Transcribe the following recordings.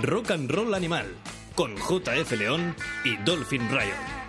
Rock and Roll Animal con JF León y Dolphin Riot.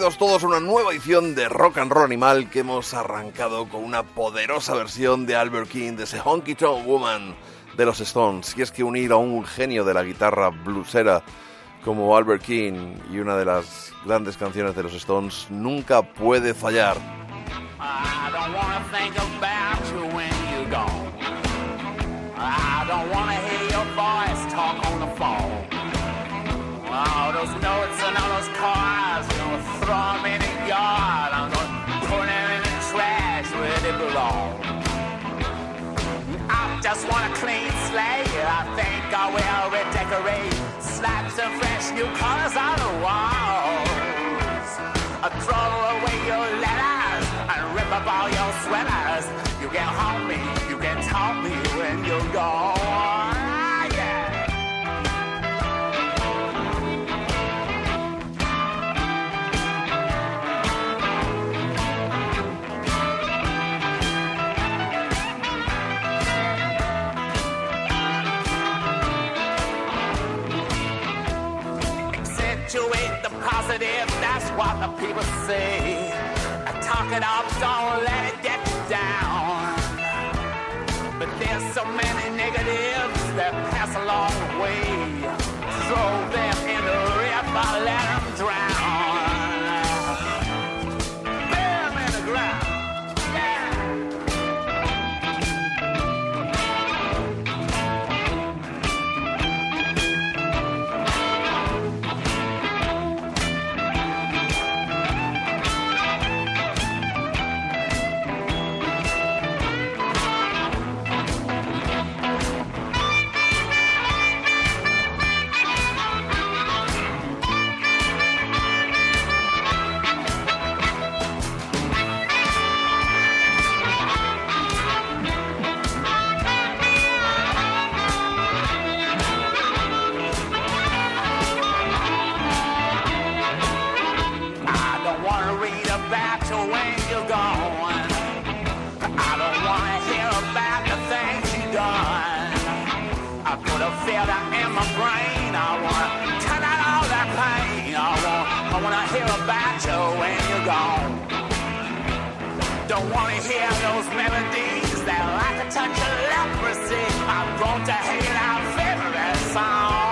bienvenidos todos una nueva edición de Rock and Roll Animal que hemos arrancado con una poderosa versión de Albert King de ese Honky Tonk Woman de los Stones. Y es que unir a un genio de la guitarra bluesera como Albert King y una de las grandes canciones de los Stones nunca puede fallar. slaps of fresh new colors on the walls. I throw away your letters and rip up all your sweaters. You can haunt me, you can taunt me when you're gone. The people say. I talk it up, don't let it get you down. But there's so many negatives that pass along the way. Throw them in the Touch of leprosy. I want to hate out favorite song.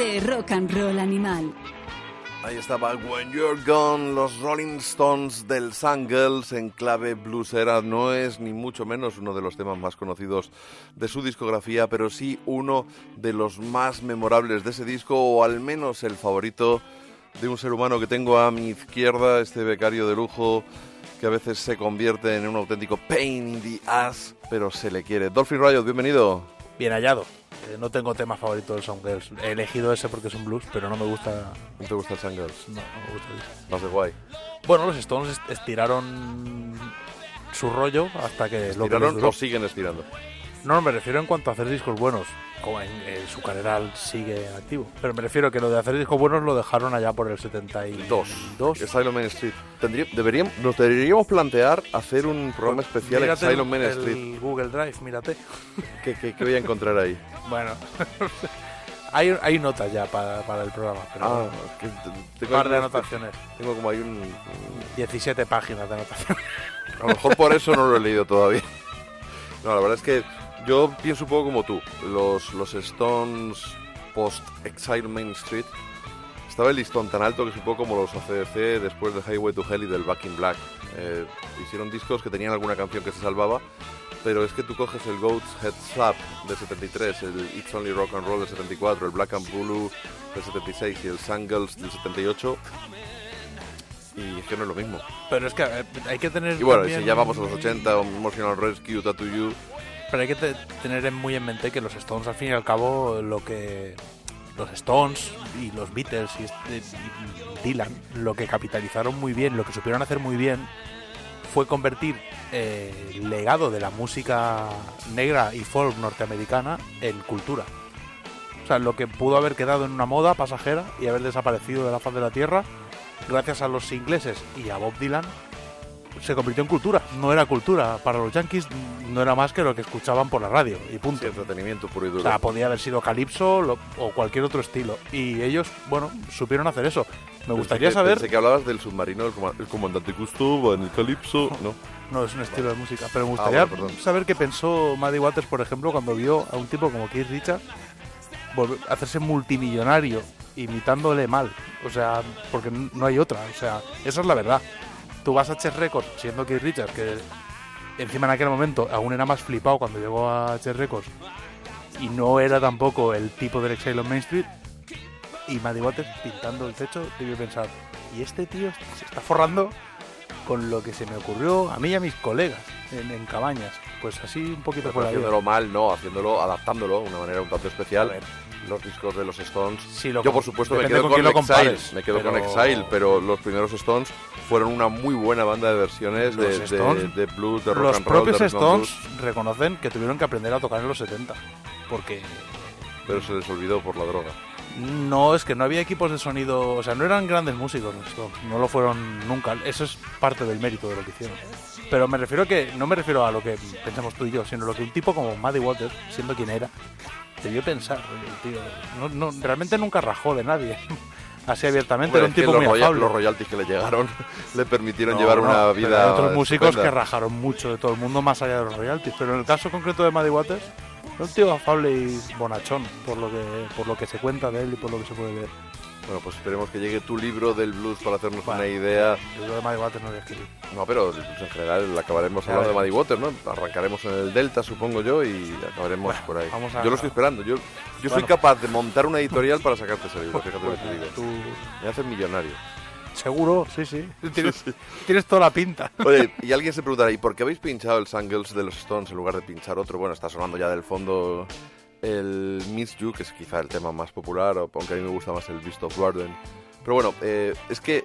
De rock and roll animal. Ahí estaba When You're Gone, los Rolling Stones del Sun Girls en clave bluesera. No es ni mucho menos uno de los temas más conocidos de su discografía, pero sí uno de los más memorables de ese disco, o al menos el favorito de un ser humano que tengo a mi izquierda, este becario de lujo que a veces se convierte en un auténtico pain in the ass, pero se le quiere. Dolphin Riot, bienvenido. Bien hallado. Eh, no tengo tema favorito del Sound Girls. He elegido ese porque es un blues, pero no me gusta. ¿No te gusta el Sun Girls? No, no me gusta ese. Más de guay. Bueno, los Stones est- estiraron su rollo hasta que lo que les ¿Estiraron duró. o siguen estirando? No, me refiero en cuanto a hacer discos buenos. Como en, en su carrera sigue activo. Pero me refiero que lo de hacer discos buenos lo dejaron allá por el 72. Dos. Asylum Main Street. Tendría- deberíamos, nos deberíamos plantear hacer un programa especial Mírate Asylum Main el Street. Google Drive, mírate. ¿Qué, qué, qué voy a encontrar ahí? Bueno, hay, hay notas ya para, para el programa. Pero Ah, un par de anotaciones. tengo como ahí un... 17 páginas de anotaciones. A lo mejor por eso no lo he leído todavía. No, la verdad es que yo pienso un poco como tú. Los, los Stones post Exile Main Street estaba el listón tan alto que es un poco como los ACDC después de Highway to Hell y del Back in Black. Eh, hicieron discos que tenían alguna canción que se salvaba, pero es que tú coges el Goat's Head Slap del 73, el It's Only Rock and Roll del 74, el Black and Blue del 76 y el Sangles del 78 y es que no es lo mismo. Pero es que eh, hay que tener. Y bueno, también- si ya vamos a los 80, Emotional Rescue, Tattoo You, Pero hay que te- tener en- muy en mente que los Stones, al fin y al cabo, lo que. Los Stones y los Beatles y, este- y Dylan, lo que capitalizaron muy bien, lo que supieron hacer muy bien, fue convertir eh, el legado de la música negra y folk norteamericana en cultura. O sea, lo que pudo haber quedado en una moda pasajera y haber desaparecido de la faz de la tierra, gracias a los ingleses y a Bob Dylan, se convirtió en cultura. No era cultura. Para los yankees no era más que lo que escuchaban por la radio y punto. sí, entretenimiento puro y duro. O sea, podía haber sido calipso lo- o cualquier otro estilo. Y ellos, bueno, supieron hacer eso. Me gustaría Pensé que- saber... Pensé que hablabas del submarino el comandante Gusto, en el Calipso, ¿no? No, es un estilo de música. Pero me gustaría Ah, bueno, perdón. saber qué pensó Maddie Waters, por ejemplo, cuando vio a un tipo como Keith Richards hacerse multimillonario imitándole mal. O sea, porque no hay otra. O sea, esa es la verdad. Tú vas a Chess Records siendo Keith Richards, que encima en aquel momento aún era más flipado cuando llegó a Chess Records y no era tampoco el tipo del Exile on Main Street. Y Maddie Waters pintando el techo, debió pensar, y este tío se está forrando con lo que se me ocurrió a mí y a mis colegas en, en cabañas. Pues así un poquito por ahí. haciéndolo mal, no, haciéndolo, adaptándolo de una manera un tanto especial. Los discos de los Stones. Sí, lo Yo, por supuesto, me quedo con con, Exile. compares, Me quedo con pero- Exile, pero los primeros Stones fueron una muy buena banda de versiones de, Stones, de blues, de rock Los and roll, propios Stones blues, reconocen que tuvieron que aprender a tocar en los 70. Porque pero se les olvidó por la droga. no es que no había equipos de sonido, o sea, no eran grandes músicos los Stones, no lo fueron nunca. Eso es parte del mérito de lo que hicieron. Pero me refiero a que no me refiero a lo que pensamos tú y yo, sino lo que un tipo como Maddie Waters, siendo quien era, debió pensar, tío, no, no, realmente nunca rajó de nadie. Así abiertamente, era un tipo los, muy roya- afable. los royalties que le llegaron le permitieron No, llevar una vida. hay otros músicos estupenda. que rajaron mucho de todo el mundo más allá de los royalties. Pero en el caso concreto de Maddie Waters, era un tío afable y bonachón, por lo que por lo que se cuenta de él y por lo que se puede ver. Bueno, pues esperemos que llegue tu libro del blues para hacernos Bueno. una idea. Yo de Maddie Waters no voy a escribir. No, pero en general acabaremos Ya hablando de. Muddy Water, ¿no? Arrancaremos en el Delta, supongo yo, y acabaremos Bueno, por ahí. vamos a- Yo lo estoy esperando. Yo, yo soy capaz de montar una editorial para sacarte ese libro, fíjate lo que te digo. Tú, Me haces millonario. seguro, sí, sí. Tienes, tienes toda la pinta. Oye, y alguien se preguntará, ¿y por qué habéis pinchado el Sangles de los Stones en lugar de pinchar otro? Bueno, está sonando ya del fondo el Miss You, que es quizá el tema más popular, aunque a mí me gusta más el Beast of Warden. Pero bueno, eh, es que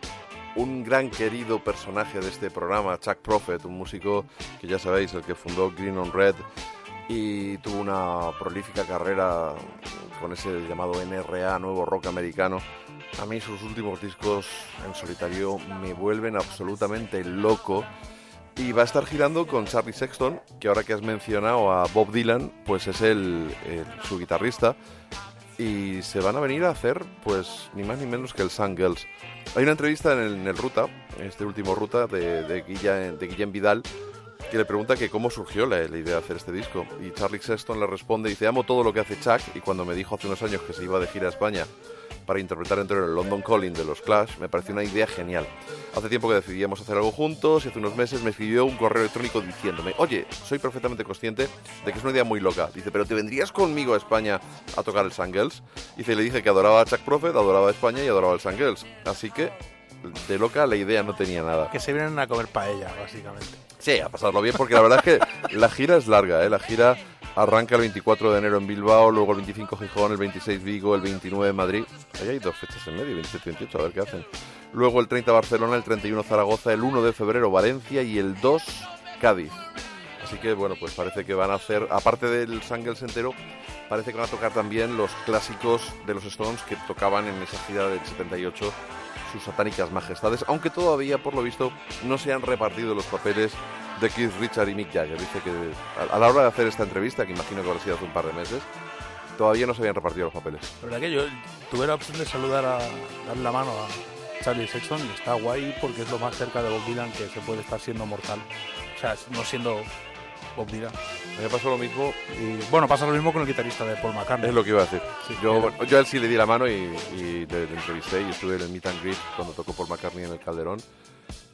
un gran querido personaje de este programa, Chuck Prophet, un músico que ya sabéis, el que fundó Green on Red y tuvo una prolífica carrera con ese llamado NRA, nuevo rock americano. A mí sus últimos discos en solitario me vuelven absolutamente loco. Y va a estar girando con Charlie Sexton, que ahora que has mencionado a Bob Dylan, pues es el, su guitarrista. Y se van a venir a hacer, pues, ni más ni menos que el Sun. Hay una entrevista en el, Ruta, este último Ruta, de, de, Vidal, que le pregunta que cómo surgió la, la idea de hacer este disco. Y Charlie Sexton le responde, dice, amo todo lo que hace Chuck, y cuando me dijo hace unos años que se iba de gira a España para interpretar entero el London Calling de los Clash, me pareció una idea genial. Hace tiempo que decidíamos hacer algo juntos y hace unos meses me escribió un correo electrónico diciéndome, oye, soy perfectamente consciente de que es una idea muy loca. Dice, pero ¿te vendrías conmigo a España a tocar el Sangles? Dice, le dije que adoraba a Chuck Prophet, adoraba a España y adoraba el Sangles. Así que, de loca, la idea no tenía nada. Que se vienen a comer paella, básicamente. Sí, a pasarlo bien, porque la verdad es que la gira es larga, ¿eh? La gira arranca el 24 de enero en Bilbao, luego el 25 Gijón, el 26 Vigo, el 29 Madrid. Ahí hay dos fechas en medio, 27 y 28, a ver qué hacen. Luego el 30 Barcelona, el 31 Zaragoza, el 1 de febrero Valencia y el 2 Cádiz. Así que, bueno, pues parece que van a hacer, aparte del Sangles entero, parece que van a tocar también los clásicos de los Stones que tocaban en esa gira del 78 sus satánicas majestades, aunque todavía, por lo visto, no se han repartido los papeles de Keith Richard y Mick Jagger. Dice que a, la hora de hacer esta entrevista, que imagino que habrá sido hace un par de meses, todavía no se habían repartido los papeles. La verdad que yo tuve la opción de saludar a dar la mano a Charlie Sexton y está guay porque es lo más cerca de Bob Dylan que se puede estar siendo mortal. O sea, no siendo Bob Dylan. Me pasó lo mismo, Y bueno, pasa lo mismo con el guitarrista de Paul McCartney. es lo que iba a decir. Sí, yo, bueno, yo a él sí le di la mano y, y le, le entrevisté y estuve en el Meet and Greet cuando tocó Paul McCartney en el Calderón.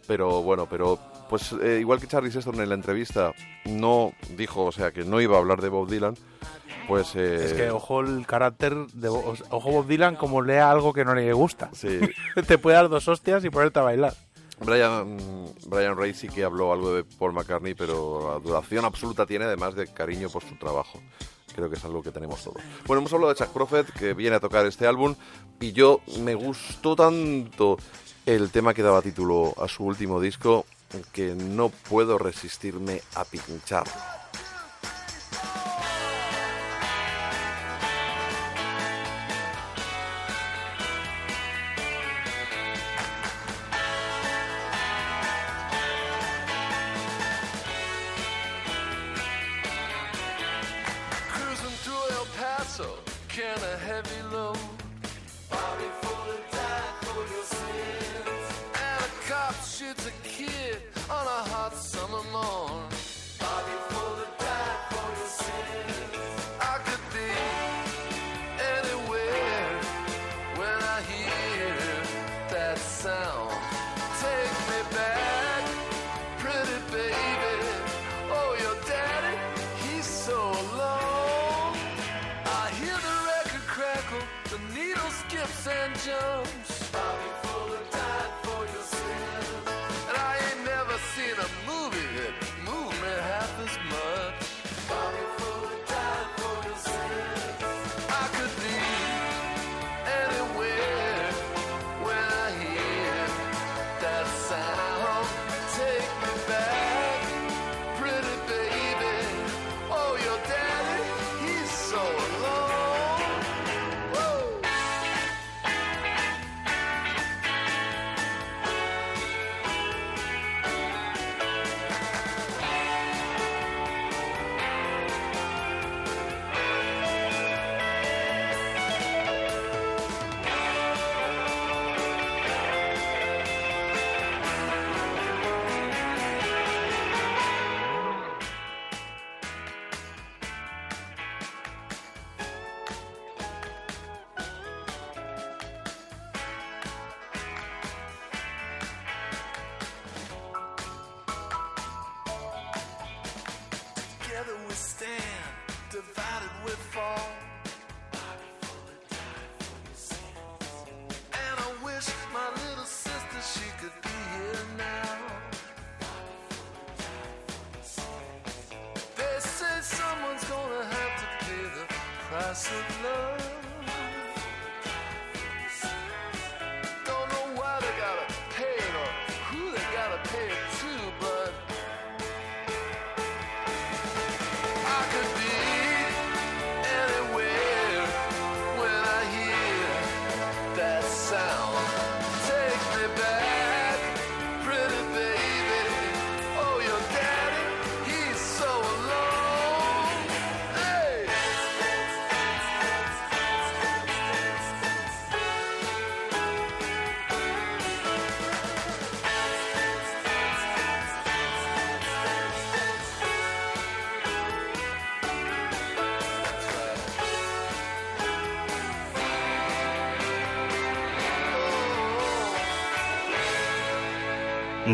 Pero bueno, pero pues eh, igual que Charlie Sexton en la entrevista no dijo, o sea, que no iba a hablar de Bob Dylan, pues... eh, Es que ojo el carácter de Bo- ojo Bob Dylan como lea algo que no le gusta. Sí, Te puede dar dos hostias y ponerte a bailar. Brian, Brian Ray sí que habló algo de Paul McCartney, pero la duración absoluta tiene, además de cariño por su trabajo. Creo que es algo que tenemos todos. Bueno, hemos hablado de Chuck Prophet, que viene a tocar este álbum, y yo me gustó tanto el tema que daba título a su último disco, que no puedo resistirme a pincharlo.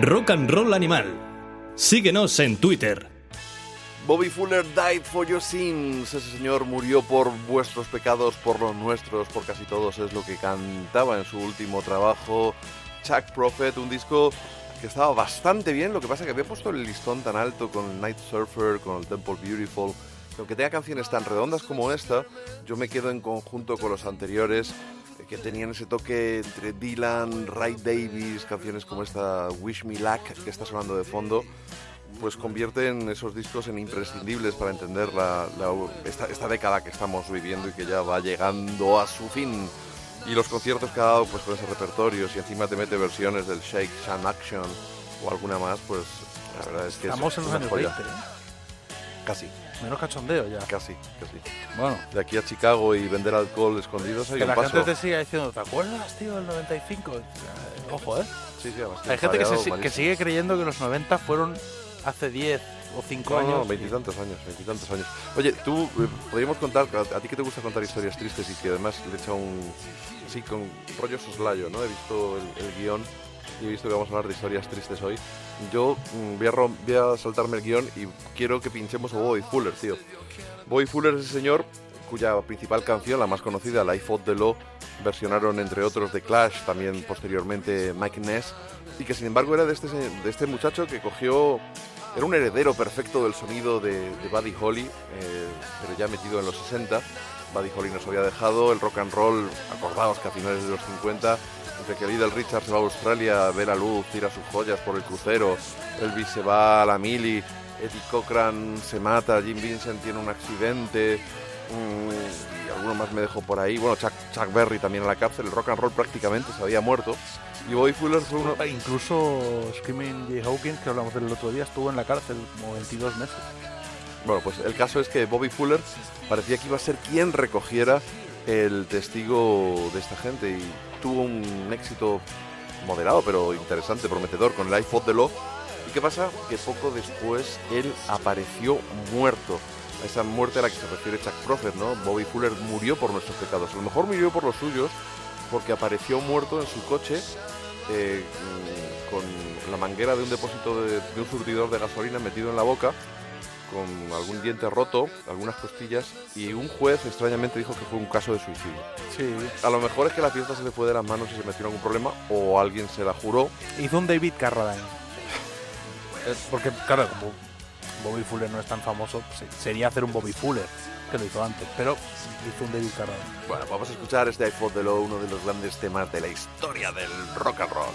Rock and Roll Animal. Síguenos en Twitter. Bobby Fuller died for your sins. Ese señor murió por vuestros pecados, por los nuestros, por casi todos. Es lo que cantaba en su último trabajo, Chuck Prophet, un disco que estaba bastante bien. Lo que pasa es que había puesto el listón tan alto con el Night Surfer, con el Temple Beautiful. que Aunque tenga canciones tan redondas como esta, yo me quedo en conjunto con los anteriores que tenían ese toque entre Dylan, Ray Davis, canciones como esta Wish Me Luck que está sonando de fondo pues convierten esos discos en imprescindibles para entender la, la- esta, esta década que estamos viviendo y que ya va llegando a su fin. Y los conciertos que ha dado pues con ese repertorio, si encima te mete versiones del Shake Shan Action o alguna más, pues la verdad es que es Estamos en los años joya. 20, ¿eh? Casi, Menos cachondeo ya. casi, casi. Bueno, De aquí a Chicago y vender alcohol escondidos hay que un la paso. gente te siga diciendo, ¿te acuerdas, tío, del 95? Eh, Ojo, ¿eh? Sí, sí, además Hay gente que, se que sigue creyendo que los 90 fueron hace 10 o 5 No, años. no, veintitantos años, veintitantos años. Oye, tú, eh, podríamos contar, a, a ti que te gusta contar historias tristes y que además le echa un... Sí, con rollo soslayo, ¿no? He visto el, el guion y he visto que vamos a hablar de historias tristes hoy. Yo mm, voy, a saltarme el guion y quiero que pinchemos a Bobby Fuller, tío. Bobby Fuller es ese señor cuya principal canción, la más conocida, Life of the Law, versionaron entre otros The Clash, también posteriormente Mike Ness, y que sin embargo era de este, este muchacho que cogió era un heredero perfecto del sonido de, de Buddy Holly, eh, pero ya metido en los 60. Buddy Holly nos había dejado el rock and roll, acordaos que a finales de los 50, que Little Richard se va a Australia, ve la luz, tira sus joyas por el crucero, Elvis se va a la mili, Eddie Cochran se mata, Jim Vincent tiene un accidente, mm, y alguno más me dejó por ahí. Bueno, Chuck, Chuck Berry también en la cárcel, el rock and roll prácticamente se había muerto. Y Bobby Fuller fue uno... E Incluso Screaming Jay Hawkins, que hablamos del otro día, estuvo en la cárcel como 22 meses. Bueno, pues el caso es que Bobby Fuller parecía que iba a ser quien recogiera el testigo de esta gente y tuvo un éxito moderado pero interesante, prometedor con Life of the Law. ¿Y qué pasa? Que poco después él apareció muerto. A esa muerte a la que se refiere Chuck Prophet, ¿no? Bobby Fuller murió por nuestros pecados. A lo mejor murió por los suyos porque apareció muerto en su coche eh, mm, con la manguera de un depósito de, de un surtidor de gasolina metido en la boca con algún diente roto, algunas costillas, y un juez extrañamente dijo que fue un caso de suicidio. Sí. A lo mejor es que la fiesta se le fue de las manos y se metió en algún problema, o alguien se la juró. Hizo un David Carradine. Porque, claro, como Bobby Fuller no es tan famoso, se- sería hacer un Bobby Fuller, que lo hizo antes, pero hizo un David Carradine. Bueno, vamos a escuchar este iPod de Low, uno de los grandes temas de la historia del rock and roll.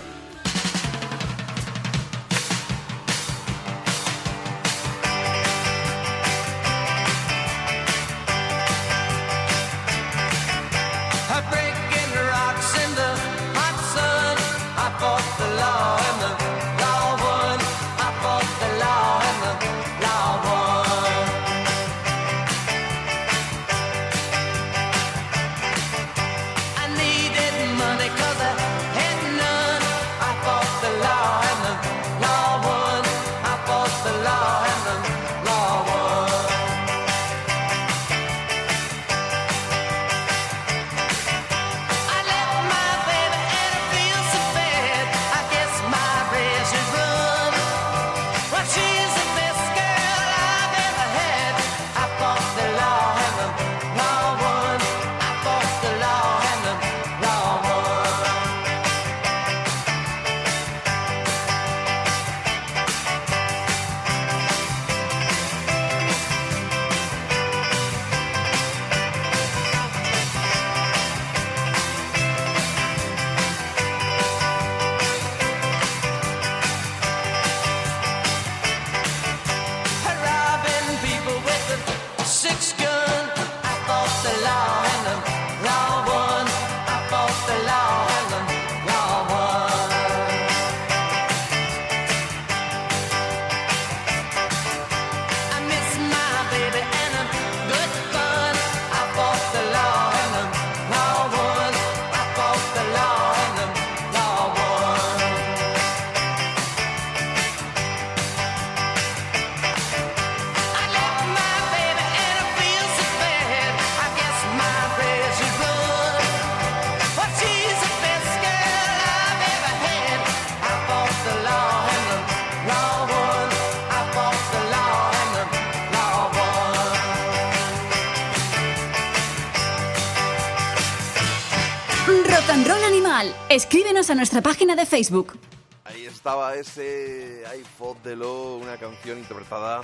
Nuestra página de Facebook. Ahí estaba ese iPod de Low, una canción interpretada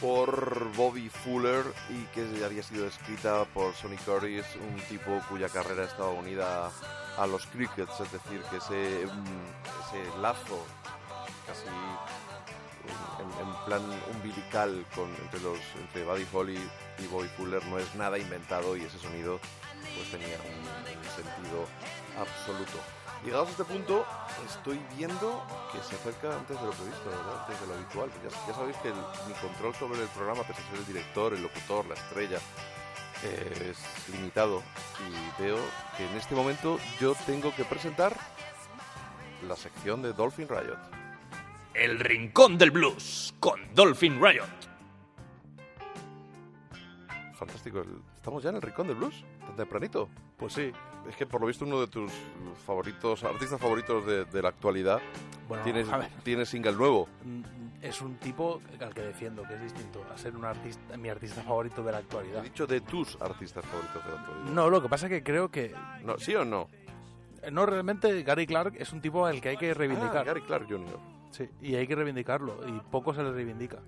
por Bobby Fuller y que había sido escrita por Sonny Curtis, un tipo cuya carrera estaba unida a los Crickets, es decir, que ese, mm, ese lazo casi en, en plan umbilical entre, los, entre Buddy Holly y Bobby Fuller no es nada inventado y ese sonido pues tenía un sentido absoluto. Llegados a este punto, estoy viendo que se acerca antes de lo previsto, ¿verdad? Antes de lo habitual. Ya, ya sabéis que el- mi control sobre el programa, pese a ser el director, el locutor, la estrella, eh, es limitado. Y veo que en este momento yo tengo que presentar la sección de Dolphin Riot. El Rincón del Blues con Dolphin Riot. Fantástico. ¿Estamos ya en el rincón del blues? ¿Tan tempranito? Pues sí. Es que por lo visto uno de tus favoritos, artistas favoritos de, de la actualidad, Bueno, tiene, a ver, tiene single nuevo. mm, es un tipo al que defiendo, que es distinto a ser un artista, mi artista favorito de la He actualidad. dicho de tus artistas favoritos de la actualidad. No, lo que pasa es que creo que No, ¿Sí o no? no realmente Gary Clark es un tipo al que hay que Ah, reivindicar. Gary Clark Jr. Sí, y hay que reivindicarlo y poco se le reivindica.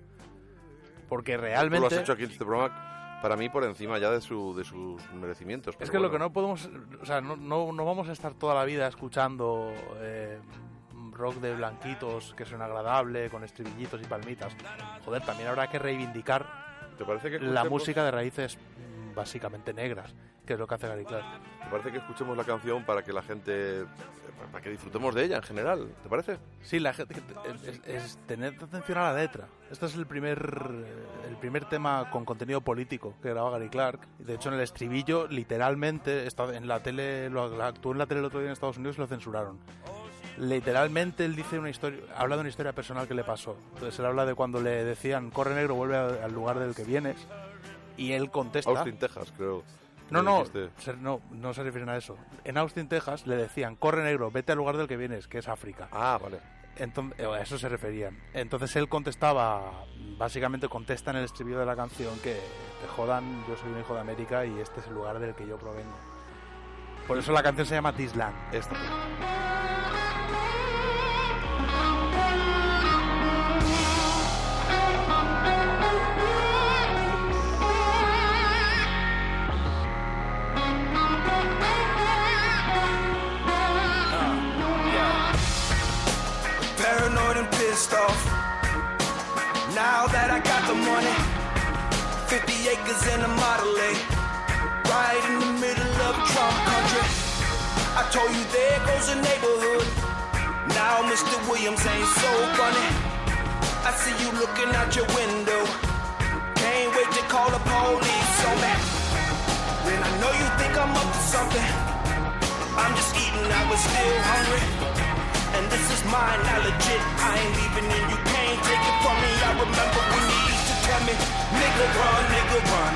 Porque Tú lo has realmente hecho aquí en este programa para mí por encima ya de, su, de sus merecimientos. Es que lo que no podemos, o sea, no, no, no vamos a estar toda la vida escuchando eh, rock de blanquitos que suena agradable, con estribillitos y palmitas. Joder, también habrá que reivindicar ¿Te parece que la música de raíces mm, básicamente negras, que es lo que hace Gary Clark. ¿Te parece que escuchemos la canción para que la gente... para que disfrutemos de ella en general? ¿Te parece? Sí, la gente es, tener atención a la letra. Este es el primer el primer tema con contenido político que graba Gary Clark. De hecho, en el estribillo, literalmente, está en la tele, lo, actuó en la tele el otro día en Estados Unidos y lo censuraron. Literalmente él dice una historia, habla de una historia personal que le pasó. Entonces él habla de cuando le decían corre negro, vuelve al lugar del que vienes. Y él contesta. Austin, Texas, creo. No, no, se- no, no se refieren a eso. En Austin, Texas, le decían corre negro, vete al lugar del que vienes, que es África. Ah, vale. Entonces, a eso se referían. Entonces él contestaba, básicamente contesta en el estribillo de la canción que te jodan, yo soy un hijo de América y este es el lugar del que yo provengo. Por eso la canción se llama This Land. Esta. Off. Now that I got the money, 50 acres in a Model A, right in the middle of Trump country. I told you there goes a neighborhood. Now Mr. Williams ain't so funny. I see you looking out your window. Can't wait to call the police on that. Then I know you think I'm up to something. I'm just eating, I was still hungry. And this is mine, not legit. I ain't leaving and you can't take it from me. I remember when you used to tell me, nigga run, nigga run.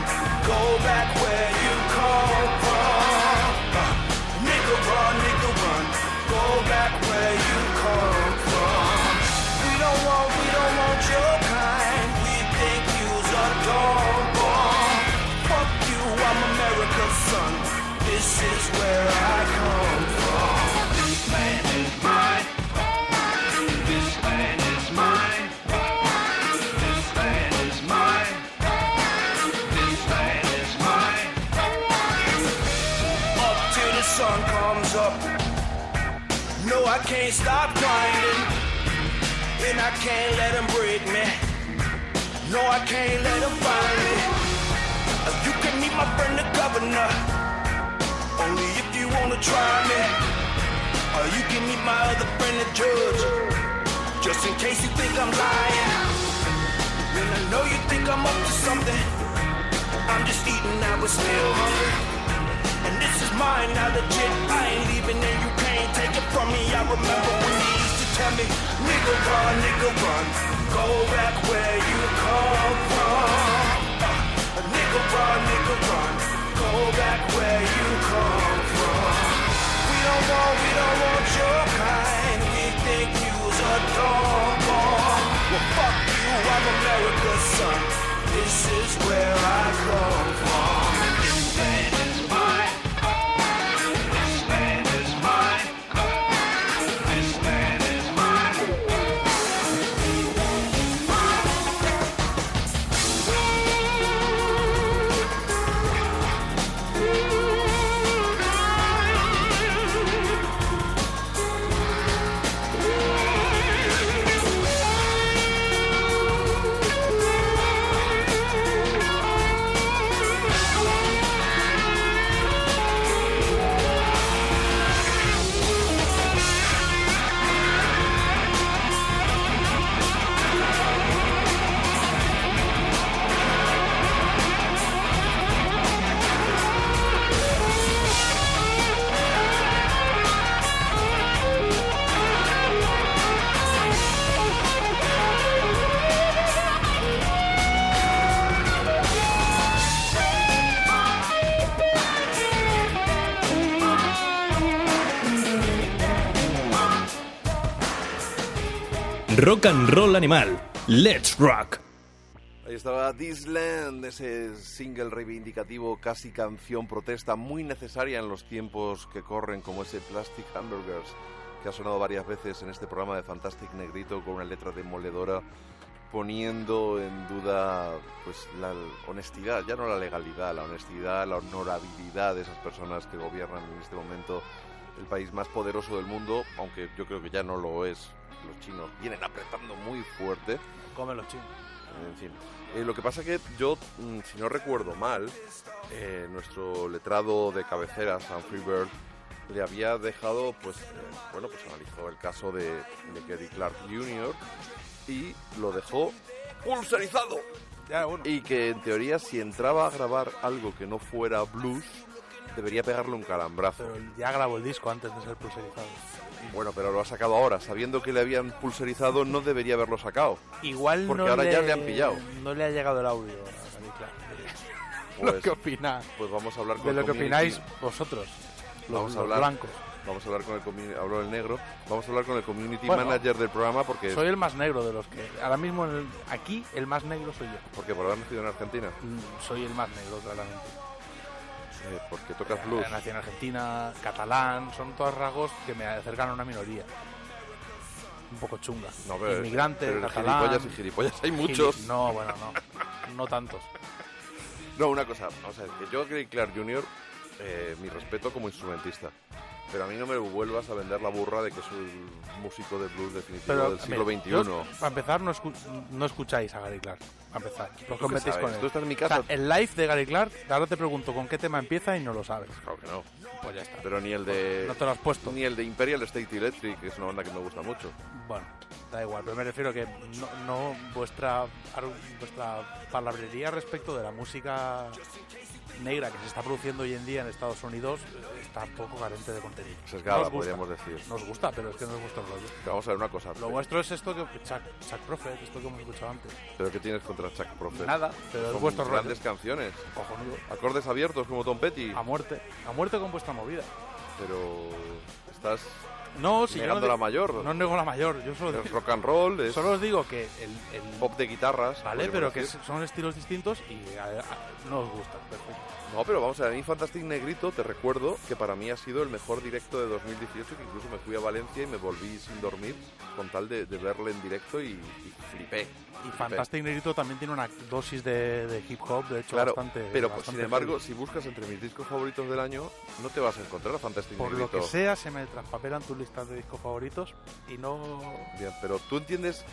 Go back where you come from. Uh, nigga run, nigga run. Go back where you come from. We don't want, we don't want your kind. We think you's a boy. Fuck you, I'm America's son. This is where I can't stop grinding. And I can't let them break me. No, I can't let them find me. You can meet my friend the governor. Only if you wanna try me. Or you can meet my other friend the judge. Just in case you think I'm lying. Then I know you think I'm up to something. I'm just eating, I was still hungry. Mine, not legit. I ain't leaving and you can't take it from me. I remember when you used to tell me, nigga run, nigga run. Go back where you come from. Nigga run, nigga run. Go back where you come from. We don't want, we don't want your kind. We think you's a dog. Well, fuck you, I'm America's son. This is where I come from. Rock and Roll Animal. Let's Rock. Ahí estaba This Land, ese single reivindicativo, casi canción protesta, muy necesaria en los tiempos que corren, como ese Plastic Hamburgers, que ha sonado varias veces en este programa de Fantastic Negrito con una letra demoledora, poniendo en duda pues la honestidad, ya no la legalidad, la honestidad, la honorabilidad de esas personas que gobiernan en este momento el país más poderoso del mundo, aunque yo creo que ya no lo es. Los chinos vienen apretando muy fuerte. Comen los chinos. En fin. Eh, lo que pasa que yo, mm, si no recuerdo mal, eh, nuestro letrado de cabecera, Sam Freebird, le había dejado, pues, eh, bueno, pues analizó el caso de, de Gary Clark Jr. y lo dejó pulsarizado. Ya, bueno. Y que en teoría, si entraba a grabar algo que no fuera blues, debería pegarle un calambrazo. Pero ya grabó el disco antes de ser pulserizado. Bueno, pero lo ha sacado ahora. Sabiendo que le habían pulsarizado, no debería haberlo sacado. Igual Porque no ahora ya le han pillado. No le ha llegado el audio a Clark. Pues- lo que opina. Pues vamos a hablar con De lo el que opináis vosotros, los, Vamos a los hablar. blancos. Vamos a hablar con el community, hablo del negro, vamos a hablar con el community Bueno, manager del programa porque, Soy el más negro de los que. Ahora mismo el- aquí el más negro soy yo. porque por haber nacido en Argentina, Mm, Soy el más negro, claramente. Eh, porque tocas blues. Eh, Nací en Argentina, catalán, son todos rasgos que me acercan a una minoría. Un poco chunga. No, pero, Inmigrante, pero catalán. gilipollas y gilipollas hay muchos. No, bueno, no. No tantos. No, una cosa, vamos a ver, que yo a Greg Clark Jr., eh, mi respeto como instrumentista. Pero a mí no me vuelvas a vender la burra de que soy el músico de blues definitivo Pero del siglo XXI. yo, para empezar, no, escu- no escucháis a Gary Clark. Para empezar, los qué que metéis sabes? con él. Tú estás en mi O sea, casa. el live de Gary Clark, ahora te pregunto con qué tema empieza y no lo sabes. Claro que no. Pues ya está. Pero ni el de. No te lo has puesto. Ni el de Imperial State Electric, que es una banda que me gusta mucho. Bueno, da igual, pero me refiero que no, no vuestra, vuestra palabrería respecto de la música negra que se está produciendo hoy en día en Estados Unidos eh, está poco carente de contenido. Sesgada, No os gusta. podríamos decir. Nos gusta, pero es que no es vuestro rollo. Pero vamos a ver una cosa. Lo vuestro es esto que Chuck, Chuck Prophet, esto que hemos escuchado antes. ¿Pero qué tienes contra Chuck Prophet? Nada, pero es Son vuestro rollo. grandes canciones. Cojonudo. Acordes abiertos como Tom Petty. A muerte. A muerte con vuestra movida. Pero. Estás. No, si yo Negando no la mayor. No nego la mayor. Yo solo, Es rock and roll, es solo os digo que el, el pop de guitarras. Vale, pero que son estilos distintos y a- a- no os gustan. Perfecto. No, pero vamos a ver, a mí Fantastic Negrito te recuerdo que para mí ha sido el mejor directo de 2018, que incluso me fui a Valencia y me volví sin dormir con tal de, de verle en directo y, y flipé. Y. Fantastic Negrito también tiene una dosis de, de hip hop, de hecho, Claro, bastante. pero pues, bastante sin embargo, si buscas entre mis discos favoritos del año, no te vas a encontrar a Fantastic por lo Negrito. que sea, se me traspapelan tus listas de discos favoritos y no. Bien, pero tú entiendes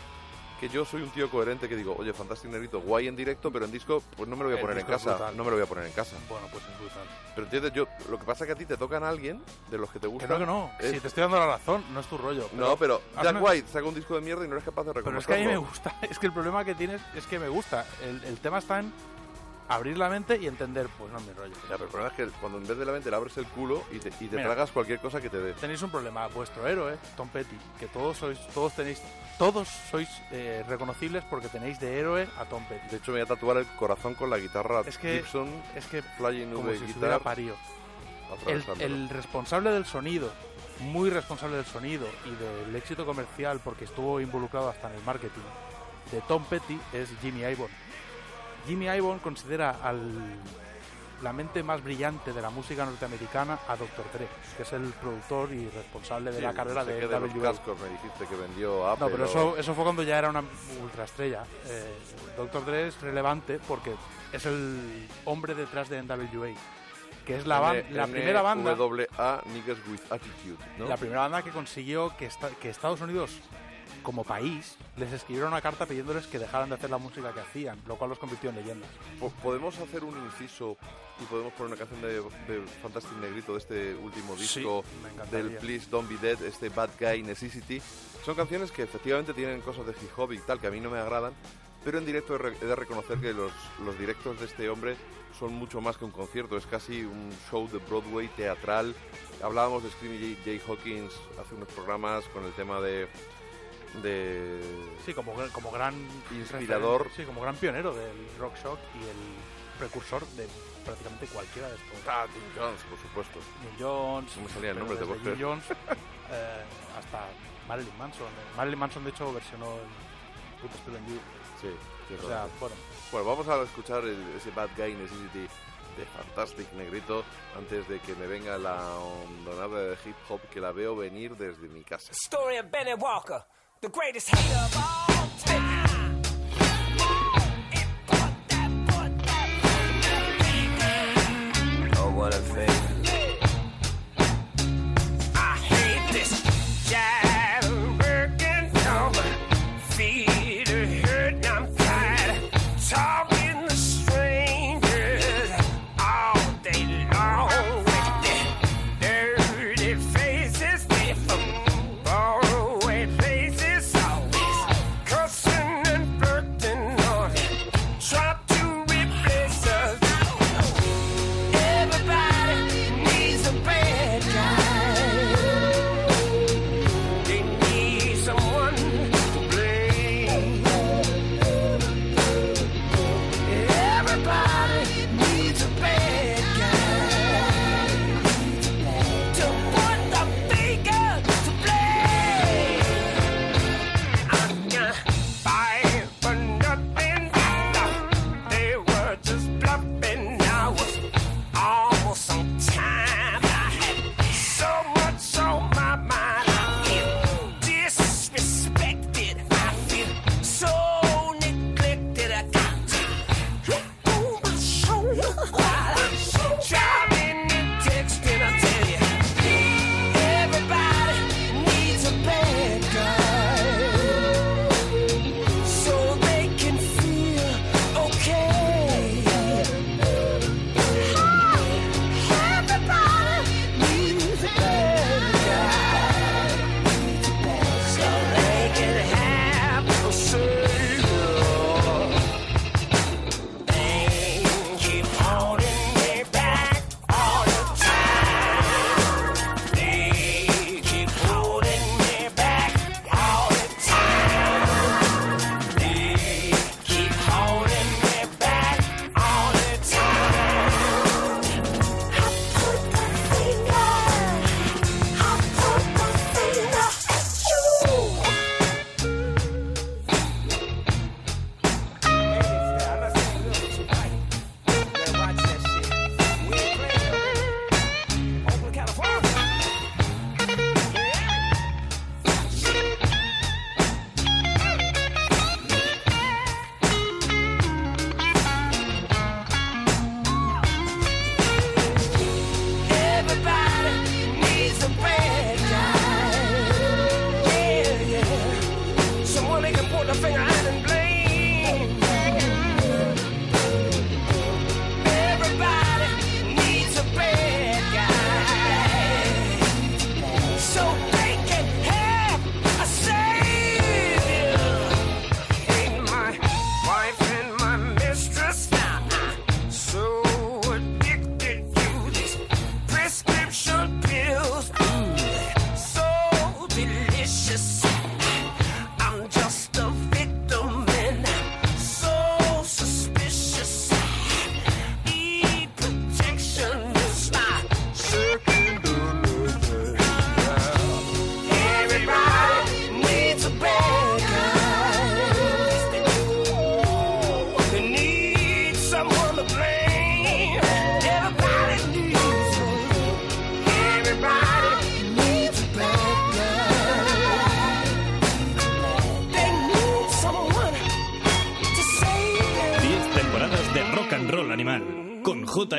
que yo soy un tío coherente que digo, oye, Fantastic Negrito, guay en directo, pero en disco, pues no me lo voy a poner en casa. brutal. No me lo voy a poner en casa. Bueno, pues es brutal. Pero entiendes, yo, lo que pasa es que a ti te tocan a alguien de los que te gustan. no, que no. es- Si te estoy dando la razón, no es tu rollo. No, pero Jack White saca un disco de mierda y no eres capaz de Pero reconocerlo. es que a mí me gusta. Es que el problema que tienes es que me gusta. El, el tema está en abrir la mente y entender, pues no es mi rollo. Ya, pero el problema es que cuando en vez de la mente le abres el culo y te, y te Mira. tragas cualquier cosa que te dé. Tenéis un problema, vuestro héroe, Tom Petty, que todos sois, todos tenéis, todos sois eh, reconocibles porque tenéis de héroe a Tom Petty. De hecho, me voy a tatuar el corazón con la guitarra Es que- Gibson Es que Flying como si se Guitar. hubiera parido. El, el responsable del sonido, muy responsable del sonido y del éxito comercial, porque estuvo involucrado hasta en el marketing, de Tom Petty es Jimmy Iovine. Jimmy Iovine considera al la mente más brillante de la música norteamericana a Dr. Dre, que es el productor y responsable de Sí, la carrera no sé de qué de los NWA. cascos me dijiste que vendió Apple. No, pero eso, eso fue cuando ya era una ultraestrella. Eh, Dr. Dre es relevante porque es el hombre detrás de NWA, que es la, ban- N- la primera banda Niggas with Attitude, ¿no? la primera banda que consiguió que, esta- que Estados Unidos como país les escribiera una carta pidiéndoles que dejaran de hacer la música que hacían, lo cual los convirtió en leyendas. Po- ¿Podemos hacer un inciso y podemos poner una canción de, de Fantastic Negrito de este último Sí, disco encantaría. del Please Don't Be Dead, este Bad Guy Necessity? Son canciones que efectivamente tienen cosas de hip hop y tal que a mí no me agradan, pero en directo he, de reconocer que los, los directos de este hombre son mucho más que un concierto, es casi un show de Broadway teatral. Hablábamos de Screaming Jay, Jay Hawkins hace unos programas con el tema de... de Sí, como, como gran Inspirador. Sí, como gran pionero del rock shock y el precursor de prácticamente cualquiera de estos. Ah, Tim Jones, por supuesto. Jim Jones, No me salía el nombre, puedo Jim Jones eh, hasta Marilyn Manson. Marilyn Manson, de hecho, versionó el Put a Spell on You. Sí, O sea, bueno, Bueno, vamos a escuchar el- ese Bad Guy Necessity de Fantastic Negrito antes de que me venga la hondonada de hip hop que la veo venir desde mi casa. Story of Benny Walker, the greatest hater of all time.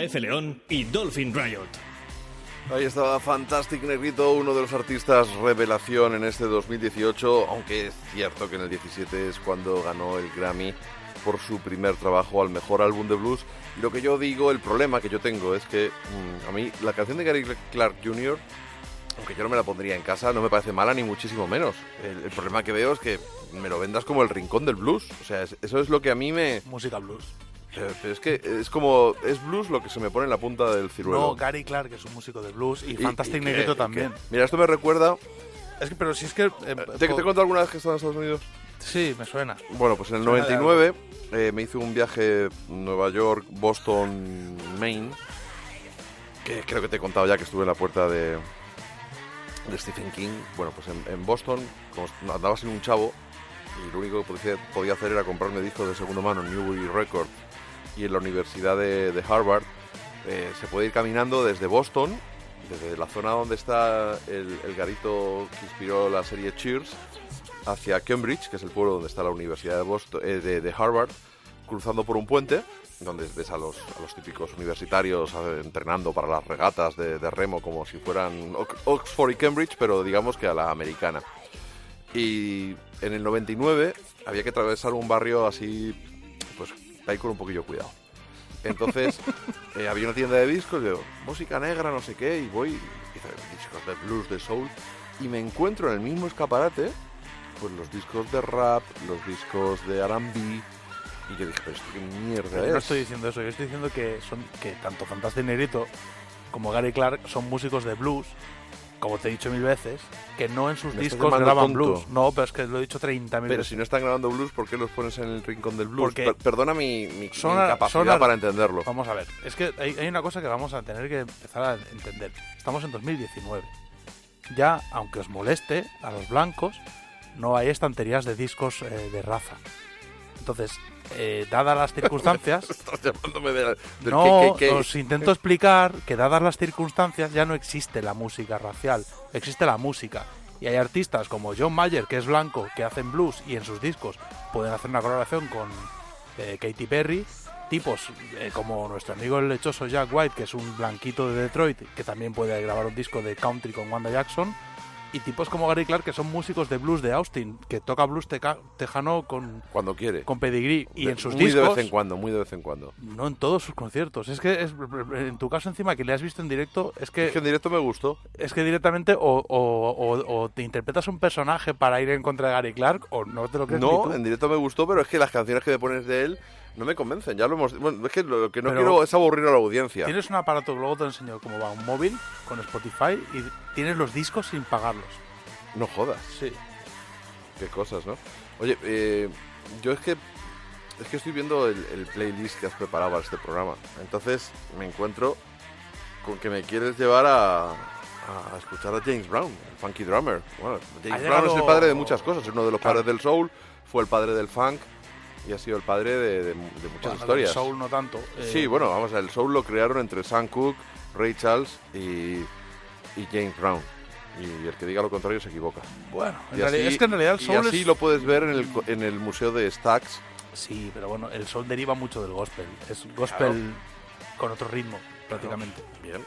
JF León y Dolphin Riot. Ahí estaba Fantastic Negrito, uno de los artistas revelación en este 2018, aunque es cierto que en el 17 es cuando ganó el Grammy por su primer trabajo al mejor álbum de blues. Y lo que yo digo, el problema que yo tengo es que mm, a mí la canción de Gary Clark Jr., aunque yo no me la pondría en casa, no me parece mala ni muchísimo menos. El, el problema que veo es que me lo vendas como el rincón del blues. O sea, es- eso es lo que a mí me... Música blues. Pero pero es que es como... Es blues lo que se me pone en la punta del ciruelo. No, Gary Clark es un músico de blues y, Y- Fantastic y que- Negrito que- también. Mira, esto me recuerda... Es que, pero si es que... eh, ¿Te, po- te he contado alguna vez que he estado en Estados Unidos? Sí, me suena. Bueno, pues en el Suena de 99 eh, me hice un viaje Nueva York, Boston, Maine. Que creo que te he contado ya que estuve en la puerta de, de Stephen King. Bueno, pues en, en Boston, como andaba sin un chavo, y lo único que podía, podía hacer era comprarme discos de segunda mano en Newbury Records y en la Universidad de, Harvard. eh, se puede ir caminando desde Boston, desde la zona donde está el, garito que inspiró la serie Cheers, hacia Cambridge, que es el pueblo donde está la Universidad de, Boston, eh, de, Harvard, cruzando por un puente, donde ves a los, típicos universitarios eh, entrenando para las regatas de, de remo como si fueran Ox- Oxford y Cambridge, pero digamos que a la americana. Y en el 99 había que atravesar un barrio así, ahí con un poquillo de cuidado. Entonces eh, había una tienda de discos, yo, música negra, no sé qué, y voy, y dice, discos de blues, de soul, y me encuentro en el mismo escaparate, pues los discos de rap, los discos de R&B, y yo dije, pero esto qué mierda Pero es. no estoy diciendo eso, yo estoy diciendo que son que tanto Fantastic Negrito como Gary Clark son músicos de blues, como te he dicho mil veces, que no en sus Me discos graban tonto. blues. No, pero es que lo he dicho 30.000 Pero veces. si no están grabando blues, ¿por qué los pones en el rincón del blues? Porque Per- perdona mi, mi- son incapacidad son para entenderlo. Vamos a ver, es que hay, hay una cosa que vamos a tener que empezar a entender. Estamos en 2019. Ya, aunque os moleste, a los blancos no hay estanterías de discos eh, de raza. Entonces, eh, dadas las circunstancias, Estás llamándome de, del no, os intento explicar que dadas las circunstancias ya no existe la música racial, existe la música. Y hay artistas como John Mayer, que es blanco, que hacen blues y en sus discos pueden hacer una colaboración con eh, Katy Perry. Tipos eh, como nuestro amigo el lechoso Jack White, que es un blanquito de Detroit, que también puede grabar un disco de country con Wanda Jackson. Y tipos como Gary Clark, que son músicos de blues de Austin, que toca blues teca- tejano con, Cuando quiere. con pedigrí. Y De- en sus muy discos... de vez en cuando, muy de vez en cuando. No en todos sus conciertos. Es que es- en tu caso encima que le has visto en directo, es que Es que en directo me gustó. es que directamente o, o- o- o te interpretas un personaje para ir en contra de Gary Clark o no te lo crees ni No, tú. en directo me gustó, pero es que las canciones que me pones de él no me convencen. Ya lo hemos. Bueno, es que lo que no Pero- quiero es aburrir a la audiencia. Tienes un aparato, luego te enseño cómo va un móvil con Spotify y tienes los discos sin pagarlos. No jodas. Sí. Qué cosas, ¿no? Oye, eh, yo es que es que estoy viendo el, el playlist que has preparado para este programa. Entonces me encuentro con que me quieres llevar a, a escuchar a James Brown, el funky drummer. Bueno, James Brown es el padre de muchas cosas. Es uno de los Claro. padres del soul, fue el padre del funk y ha sido el padre de, de- de muchas Bueno, historias. del Soul no tanto. eh, Sí, bueno, vamos, el soul lo crearon entre Sam Cooke, Ray Charles y, y James Brown. Y el que diga lo contrario se equivoca. Bueno, en Y realidad- así- es que en realidad el y Soul así es- lo puedes ver en el, co- en el museo de Stax. Sí, pero bueno, el Soul deriva mucho del gospel. Es gospel con otro ritmo, prácticamente. Bien.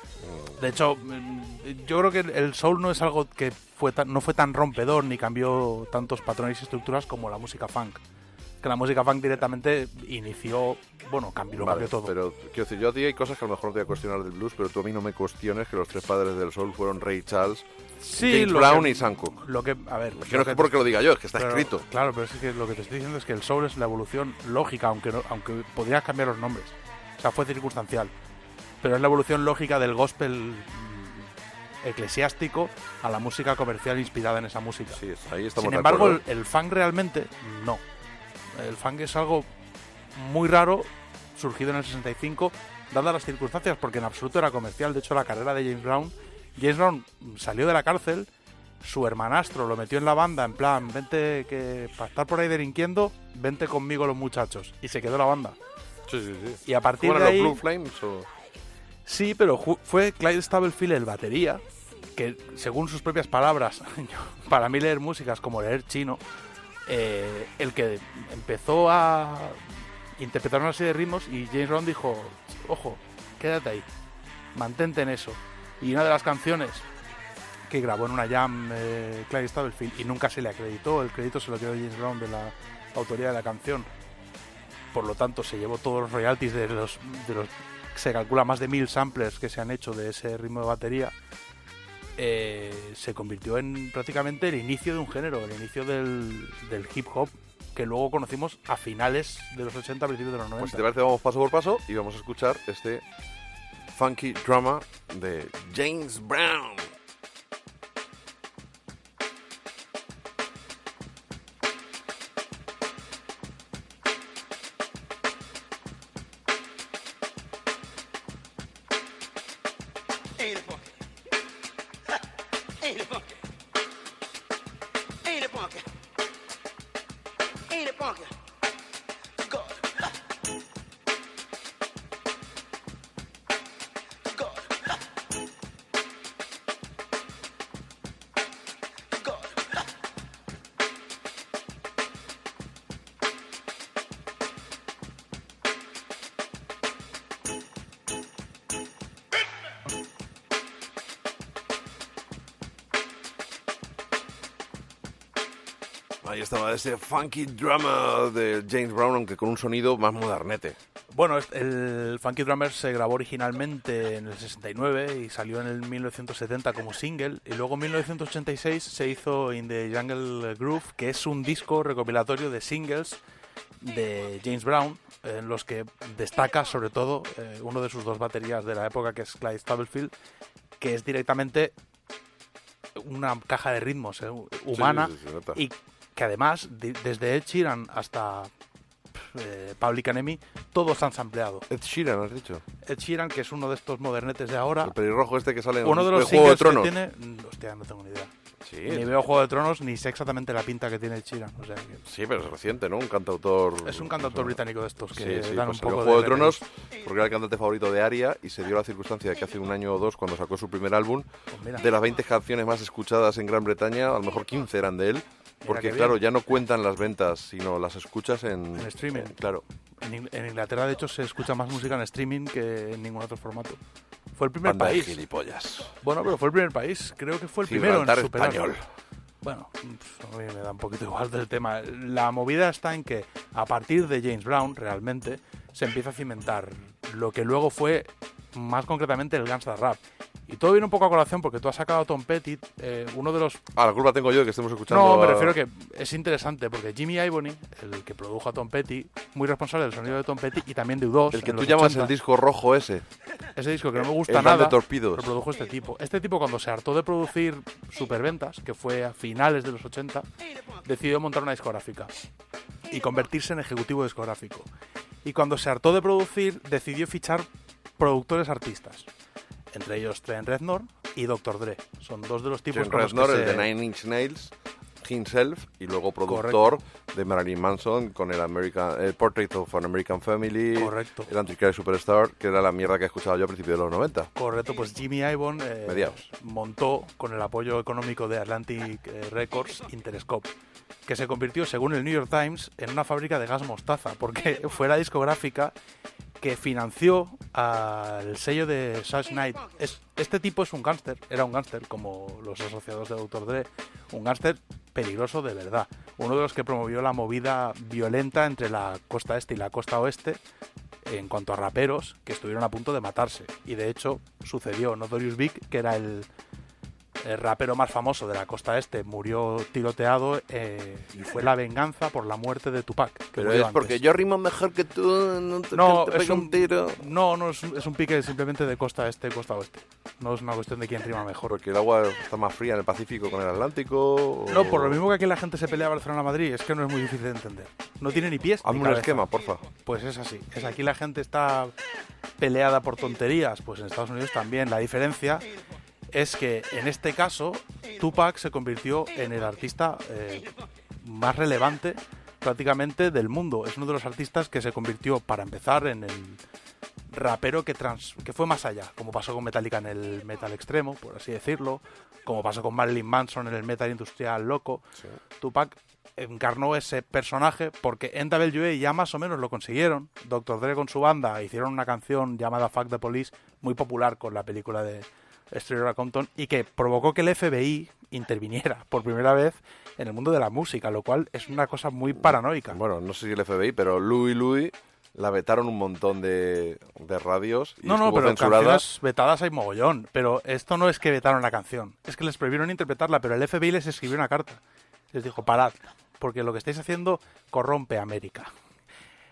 De hecho, mm, yo creo que el- el soul no es algo que fue tan- no fue tan rompedor ni cambió tantos patrones y estructuras como la música funk. Que la música funk directamente inició, bueno, cambió, lo Vale, cambió todo. pero quiero decir, yo a ti hay cosas que a lo mejor no te voy a cuestionar del blues, pero tú a mí no me cuestiones que los tres padres del soul fueron Ray Charles, sí, James Brown que- y Sam Cooke. Lo que, a ver, Es que no es porque lo diga yo, es que está pero- escrito. Claro, pero es que lo que te estoy diciendo es que el soul es la evolución lógica, aunque no- aunque podrías cambiar los nombres. O sea, fue circunstancial. Pero es la evolución lógica del gospel mm, eclesiástico a la música comercial inspirada en esa música. Sí, ahí estamos Sin de embargo, el, el funk realmente no. El funk es algo muy raro, surgido en el 65, dadas las circunstancias, porque en absoluto era comercial. De hecho, la carrera de James Brown, James Brown salió de la cárcel, su hermanastro lo metió en la banda, en plan, vente que para estar por ahí delinquiendo, vente conmigo los muchachos. Y se quedó la banda. Sí, sí, sí. Y a partir ¿Cómo de ahí... los Blue Flames o...? Sí, pero fue Clyde Stubblefield el batería, que según sus propias palabras, para mí leer músicas como leer chino, eh, el que empezó a interpretar una serie de ritmos y James Brown dijo, ojo, quédate ahí, mantente en eso. Y una de las canciones que grabó en una jam eh, Clyde Stubblefield y nunca se le acreditó, el crédito se lo dio James Brown de la autoría de la canción, por lo tanto se llevó todos los royalties de los, de los se calcula más de mil samplers que se han hecho de ese ritmo de batería eh, se convirtió en prácticamente el inicio de un género el inicio del, del hip hop que luego conocimos a finales de los 80 principios de los 90 Pues si te parece, vamos paso por paso y vamos a escuchar este funky drama de James Brown. Ese funky drama de James Brown, aunque con un sonido más modernete. Bueno, el Funky Drummer se grabó originalmente en el 69 y salió en el 1970 como single y luego en 1986 se hizo In the Jungle Groove, que es un disco recopilatorio de singles de James Brown, en los que destaca sobre todo eh, uno de sus dos baterías de la época, que es Clyde Stubblefield, que es directamente una caja de ritmos eh, humana sí, sí, se nota. y que además, de- desde Ed Sheeran hasta eh, Public Enemy, todos han sampleado. Ed Sheeran, has dicho. Ed Sheeran, que es uno de estos modernetes de ahora, El pelirrojo este que sale en uno de los el Juego de singles que Tronos. tiene... mm, Hostia, no tengo ni idea. Sí, Ni veo Juego de Tronos, ni sé exactamente la pinta que tiene Ed Sheeran. O sea, que sí, pero es reciente, ¿no? Un cantautor... es un cantautor británico de estos que Sí, sí, dan pues un poco Juego de, de Tronos porque era el cantante favorito de Aria y se dio la circunstancia de que hace un año o dos, cuando sacó su primer álbum, Pues de las 20 canciones más escuchadas en Gran Bretaña, a lo mejor 15 eran de él, porque claro, ya no cuentan las ventas, sino las escuchas en, En streaming. en- claro. En, In- en Inglaterra, de hecho, se escucha más música en streaming que en ningún otro formato. Fue el primer Banda de país. gilipollas. Bueno, pero fue el primer país. Creo que fue el primero en superarlo. español. Bueno, a mí me da un poquito igual del tema. La movida está en que a partir de James Brown, realmente, se empieza a cimentar lo que luego fue más concretamente el gangsta rap. Y todo viene un poco a colación porque tú has sacado a Tom Petty, eh, uno de los... Ah, la culpa tengo yo de que estemos escuchando... No, me a- refiero que es interesante porque Jimmy Iovine, el que produjo a Tom Petty, muy responsable del sonido de Tom Petty y también de U2. El que tú llamas 80. el disco rojo ese. Ese disco que no me gusta El de nada, Torpedos. lo produjo este tipo. Este tipo cuando se hartó de producir superventas, que fue a finales de los 80, decidió montar una discográfica y convertirse en ejecutivo discográfico. Y cuando se hartó de producir, decidió fichar productores artistas. Entre ellos Trent Reznor y Dr. Dre. Son dos de los tipos Trent Reznor, el se- de Nine Inch Nails, himself, y luego productor de Marilyn Manson con el American, el Portrait of an American Family, Correcto. el Antichrist Superstar, que era la mierda que he escuchado yo a principios de los 90. Correcto, pues Jimmy Iovine eh, montó con el apoyo económico de Atlantic eh, Records Interscope, que se convirtió, según el New York Times, en una fábrica de gas mostaza, porque fue la discográfica que financió al sello de Suge Knight. Es, este tipo es un gángster, era un gángster como los asociados de Dr. Dre, un gángster peligroso de verdad, uno de los que promovió la movida violenta entre la costa este y la costa oeste en cuanto a raperos que estuvieron a punto de matarse. Y de hecho sucedió Notorious Big, que era el, el rapero más famoso de la costa este, murió tiroteado eh, y fue la venganza por la muerte de Tupac. Pero es porque yo rimo mejor que tú, no te, No, te es un un, tiro. no, no es, un- es un pique simplemente de costa este, costa oeste. No es una cuestión de quién rima mejor. Porque el agua está más fría en el Pacífico con el Atlántico. o- No, por lo mismo que aquí la gente se pelea Barcelona-Madrid, es que no es muy difícil de entender. No tiene ni pies. Hazme un esquema, porfa. Pues es así. Es aquí la gente está peleada por tonterías, pues en Estados Unidos también. La diferencia es que en este caso Tupac se convirtió en el artista eh, más relevante prácticamente del mundo. Es uno de los artistas que se convirtió, para empezar, en el rapero que, trans- que fue más allá, como pasó con Metallica en el metal extremo, por así decirlo, como pasó con Marilyn Manson en el metal industrial loco. Tupac encarnó ese personaje porque NWA ya más o menos lo consiguieron. Dr. Dre con su banda hicieron una canción llamada Fuck the Police muy popular con la película de Straight Compton y que provocó que el FBI interviniera por primera vez en el mundo de la música, lo cual es una cosa muy paranoica. Bueno, no sé si el FBI, pero Louis Louis la vetaron un montón de, de radios y No, no, pero censurada. canciones vetadas hay mogollón. Pero esto no es que vetaron la canción, es que les prohibieron interpretarla, pero el FBI les escribió una carta. Les dijo, parad, porque lo que estáis haciendo corrompe a América.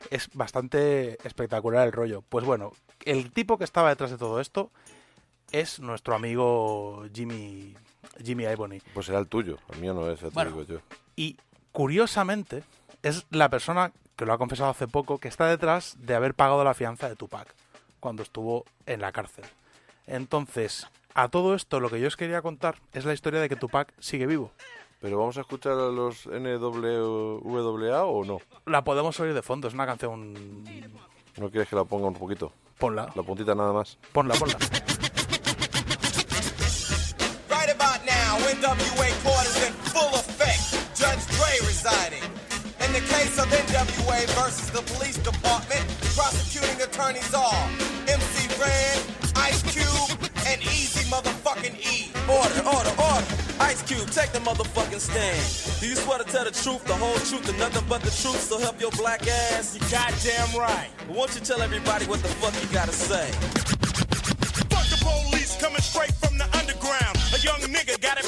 Es bastante espectacular el rollo. Pues bueno, el tipo que estaba detrás de todo esto es nuestro amigo Jimmy, Jimmy Ivory. Pues será el tuyo, el mío no es, ya te Bueno. digo yo. Y curiosamente, es la persona que lo ha confesado hace poco que está detrás de haber pagado la fianza de Tupac cuando estuvo en la cárcel. Entonces, a todo esto lo que yo os quería contar es la historia de que Tupac sigue vivo. ¿Pero vamos a escuchar a los NWA o no? La podemos oír de fondo, es una canción... ¿No quieres que la ponga un poquito? Ponla, La puntita nada más. ponla, ponla. NWA court is in full effect. Judge Dre residing. In the case of NWA versus the police department, prosecuting attorneys are MC Ren, Ice Cube, and Easy motherfucking E. Order, order, order. Ice Cube, take the motherfucking stand. Do you swear to tell the truth, the whole truth, and nothing but the truth, so help your black ass? You goddamn right. Won't you tell everybody what the fuck you gotta say? Fuck the police coming straight from the underground. A young nigga got it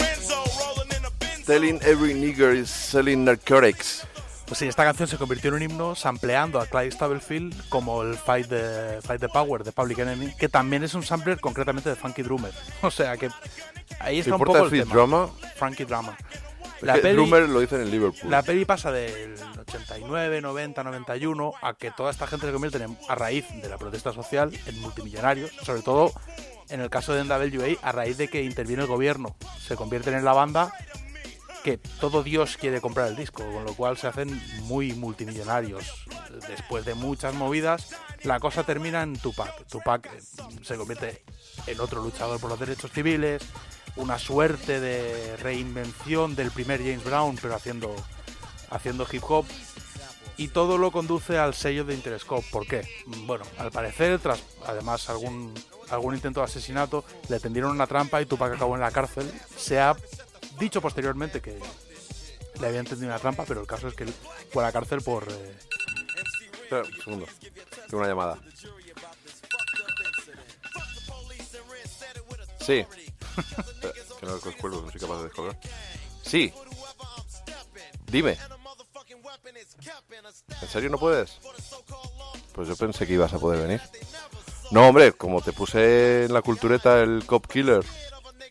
Telling every nigger is selling narcotics. Pues sí, esta canción se convirtió en un himno sampleando a Clyde Stubblefield como el Fight the, Fight the Power de Public Enemy, que también es un sampler concretamente de Funky Drummer. O sea que ahí está un poco el tema. Drummer? Funky. Es La peli- Drummer lo dicen en Liverpool. La peli pasa del 89, 90, 91 a que toda esta gente se convierte en- a raíz de la protesta social en multimillonarios, sobre todo en el caso de NWA, a raíz de que interviene el gobierno. Se convierten en la banda que todo Dios quiere comprar el disco, con lo cual se hacen muy multimillonarios. Después de muchas movidas, la cosa termina en Tupac. Tupac eh, se convierte en otro luchador por los derechos civiles, una suerte de reinvención del primer James Brown, pero haciendo, haciendo hip hop. Y todo lo conduce al sello de Interscope. ¿Por qué? Bueno, al parecer, tras además algún, algún intento de asesinato, le tendieron una trampa y Tupac acabó en la cárcel. Se ha dicho posteriormente que le habían tendido una trampa, pero el caso es que él fue a la cárcel por... eh, Espera, un segundo. Tengo una llamada. Sí. Espera, que no cuelgo, no soy capaz de descolgar. Sí. Dime. ¿En serio no puedes? Pues yo pensé que ibas a poder venir. No, hombre, como te puse en la cultureta el Cop Killer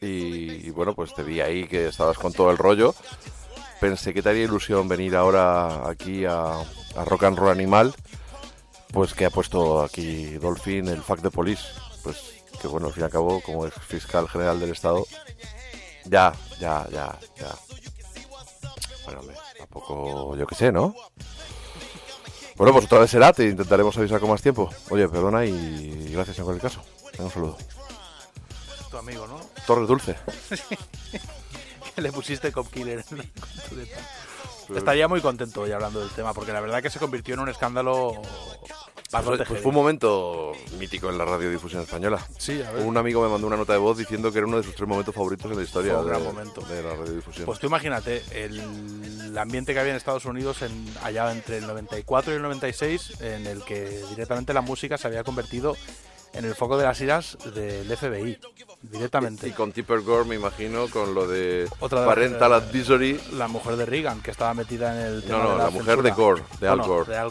y, bueno, pues te vi ahí que estabas con todo el rollo, pensé que te haría ilusión venir ahora aquí a, a Rock and Roll Animal, pues que ha puesto aquí Dolphin el fact de police. Pues que bueno, al fin y al cabo, como es fiscal general del Estado, ya, ya, ya, ya. Bueno, tampoco, yo qué sé, ¿no? Bueno, pues otra vez será, te intentaremos avisar con más tiempo. Oye, perdona y gracias en cualquier caso. Un saludo. Tu amigo, ¿no? Torres Dulce. que le pusiste Cop Killer en. Estaría muy contento hoy hablando del tema, porque la verdad que se convirtió en un escándalo Pues, pues fue un momento mítico en la radiodifusión española. Sí, a ver. Un amigo me mandó una nota de voz diciendo que era uno de sus tres momentos favoritos en la historia Fue un de, gran momento. de la radiodifusión. Pues tú imagínate el ambiente que había en Estados Unidos en, allá entre el 94 y el 96, en el que directamente la música se había convertido en el foco de las iras del FBI, directamente. y con Tipper Gore, me imagino, con lo de Otra de las- Parental Advisory. La mujer de Reagan, que estaba metida en el tema No, no, de la, mujer de. Gore, de Al Bueno, Gore. de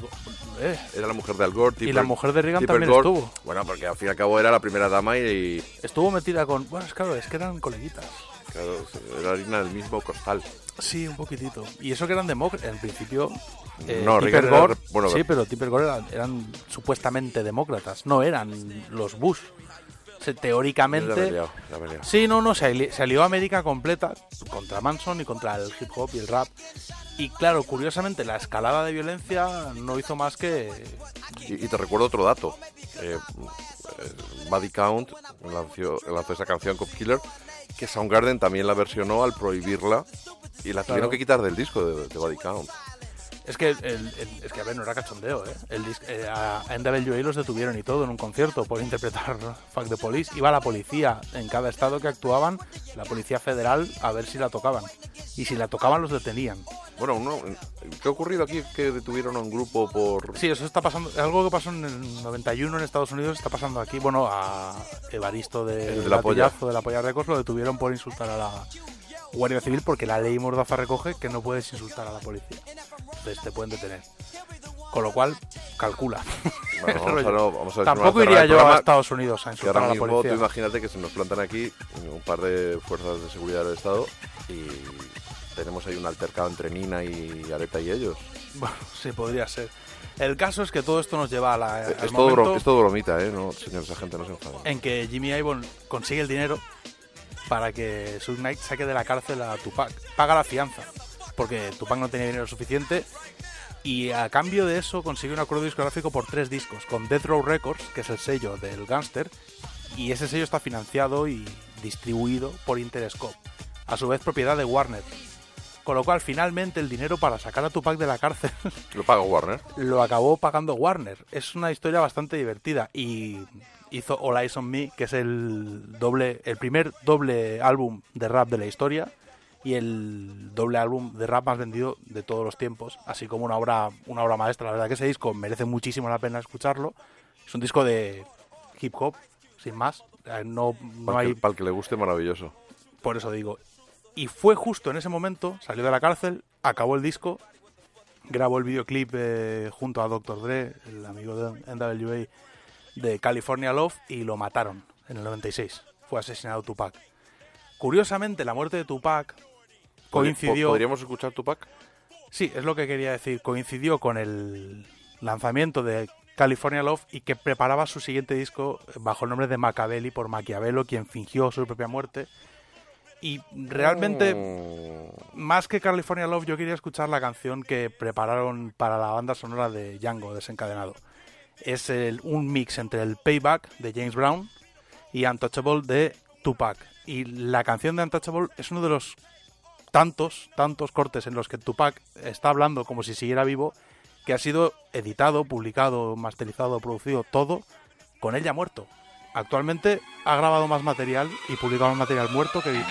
eh, Era la mujer de Al Gore. Y la mujer de Reagan Tipper también Gore. estuvo. Bueno, porque al fin y al cabo era la primera dama y, estuvo metida con... Bueno, es claro, es que eran coleguitas. Claro, era harina del mismo costal. Sí, un poquitito. Y eso que eran demócratas. En principio. eh, No, Reagan era Gore- re- bueno, sí, pero Tipper Gore eran, eran supuestamente demócratas. No eran los Bush. O sea, teóricamente. liado, he liado. Sí, no, no, se, se alió América completa contra Manson y contra el hip hop y el rap. Y claro, curiosamente, la escalada de violencia no hizo más que. Y, y te recuerdo otro dato. Eh, eh, Buddy Count lanzó, lanzó esa canción Cop Killer que Soundgarden también la versionó al prohibirla y la tuvieron que quitar del disco de, de Buddy Count. Es que, el- el- es que a ver, no era cachondeo, ¿eh? El eh, a NWA los detuvieron y todo en un concierto por interpretar Fuck the Police. Iba la policía en cada estado que actuaban, la policía federal, a ver si la tocaban. Y si la tocaban, los detenían. Bueno, uno- ¿qué ha ocurrido aquí? Que detuvieron a un grupo por... Sí, eso está pasando. Algo que pasó en el 91 en Estados Unidos está pasando aquí. Bueno, a Evaristo de, El de la polla. De la Polla Records lo detuvieron por insultar a la Guardia Civil porque la ley Mordaza recoge que no puedes insultar a la policía. Entonces te pueden detener. Con lo cual, calcula. Bueno, vamos a, no- vamos a Tampoco iría yo a Estados Unidos a Que insultar a la policía. tú imagínate que se nos plantan aquí un par de fuerzas de seguridad del Estado y tenemos ahí un altercado entre Nina y Areta y ellos. Bueno, sí, podría ser. El caso es que todo esto nos lleva a la, al Es todo, es bromita, ¿eh? No, señor agente, no se enfaden. en que Jimmy Ivan consigue el dinero para que Suge Knight saque de la cárcel a Tupac. Paga la fianza, porque Tupac no tenía dinero suficiente. Y a cambio de eso consigue un acuerdo discográfico por tres discos, con Death Row Records, que es el sello del gángster, y ese sello está financiado y distribuido por Interscope, a su vez propiedad de Warner. Con lo cual, finalmente, el dinero para sacar a Tupac de la cárcel Lo paga Warner. lo acabó pagando Warner. Es una historia bastante divertida y hizo All Eyes on Me, que es el doble, el primer doble álbum de rap de la historia y el doble álbum de rap más vendido de todos los tiempos, así como una obra, una obra maestra. La verdad que ese disco merece muchísimo la pena escucharlo. Es un disco de hip hop, sin más. Eh, No, no Para, hay que, para el que le guste, maravilloso. por eso digo. Y fue justo en ese momento, salió de la cárcel, acabó el disco, grabó el videoclip eh, junto a Dr. Dre, el amigo de NWA de California Love, y lo mataron en el 96. Fue asesinado Tupac. Curiosamente, la muerte de Tupac coincidió... ¿Podríamos escuchar Tupac? Sí, es lo que quería decir. Coincidió con el lanzamiento de California Love y que preparaba su siguiente disco bajo el nombre de Machiavelli por Maquiavelo, quien fingió su propia muerte. Y realmente, Mm, más que California Love, yo quería escuchar la canción que prepararon para la banda sonora de Django desencadenado. Es el- un mix entre el Payback de James Brown y Untouchable de Tupac. Y la canción de Untouchable es uno de los tantos, tantos cortes en los que Tupac está hablando como si siguiera vivo, que ha sido editado, publicado, masterizado, producido, todo con él ya muerto. Actualmente ha grabado más material y publicado más material muerto que vivo.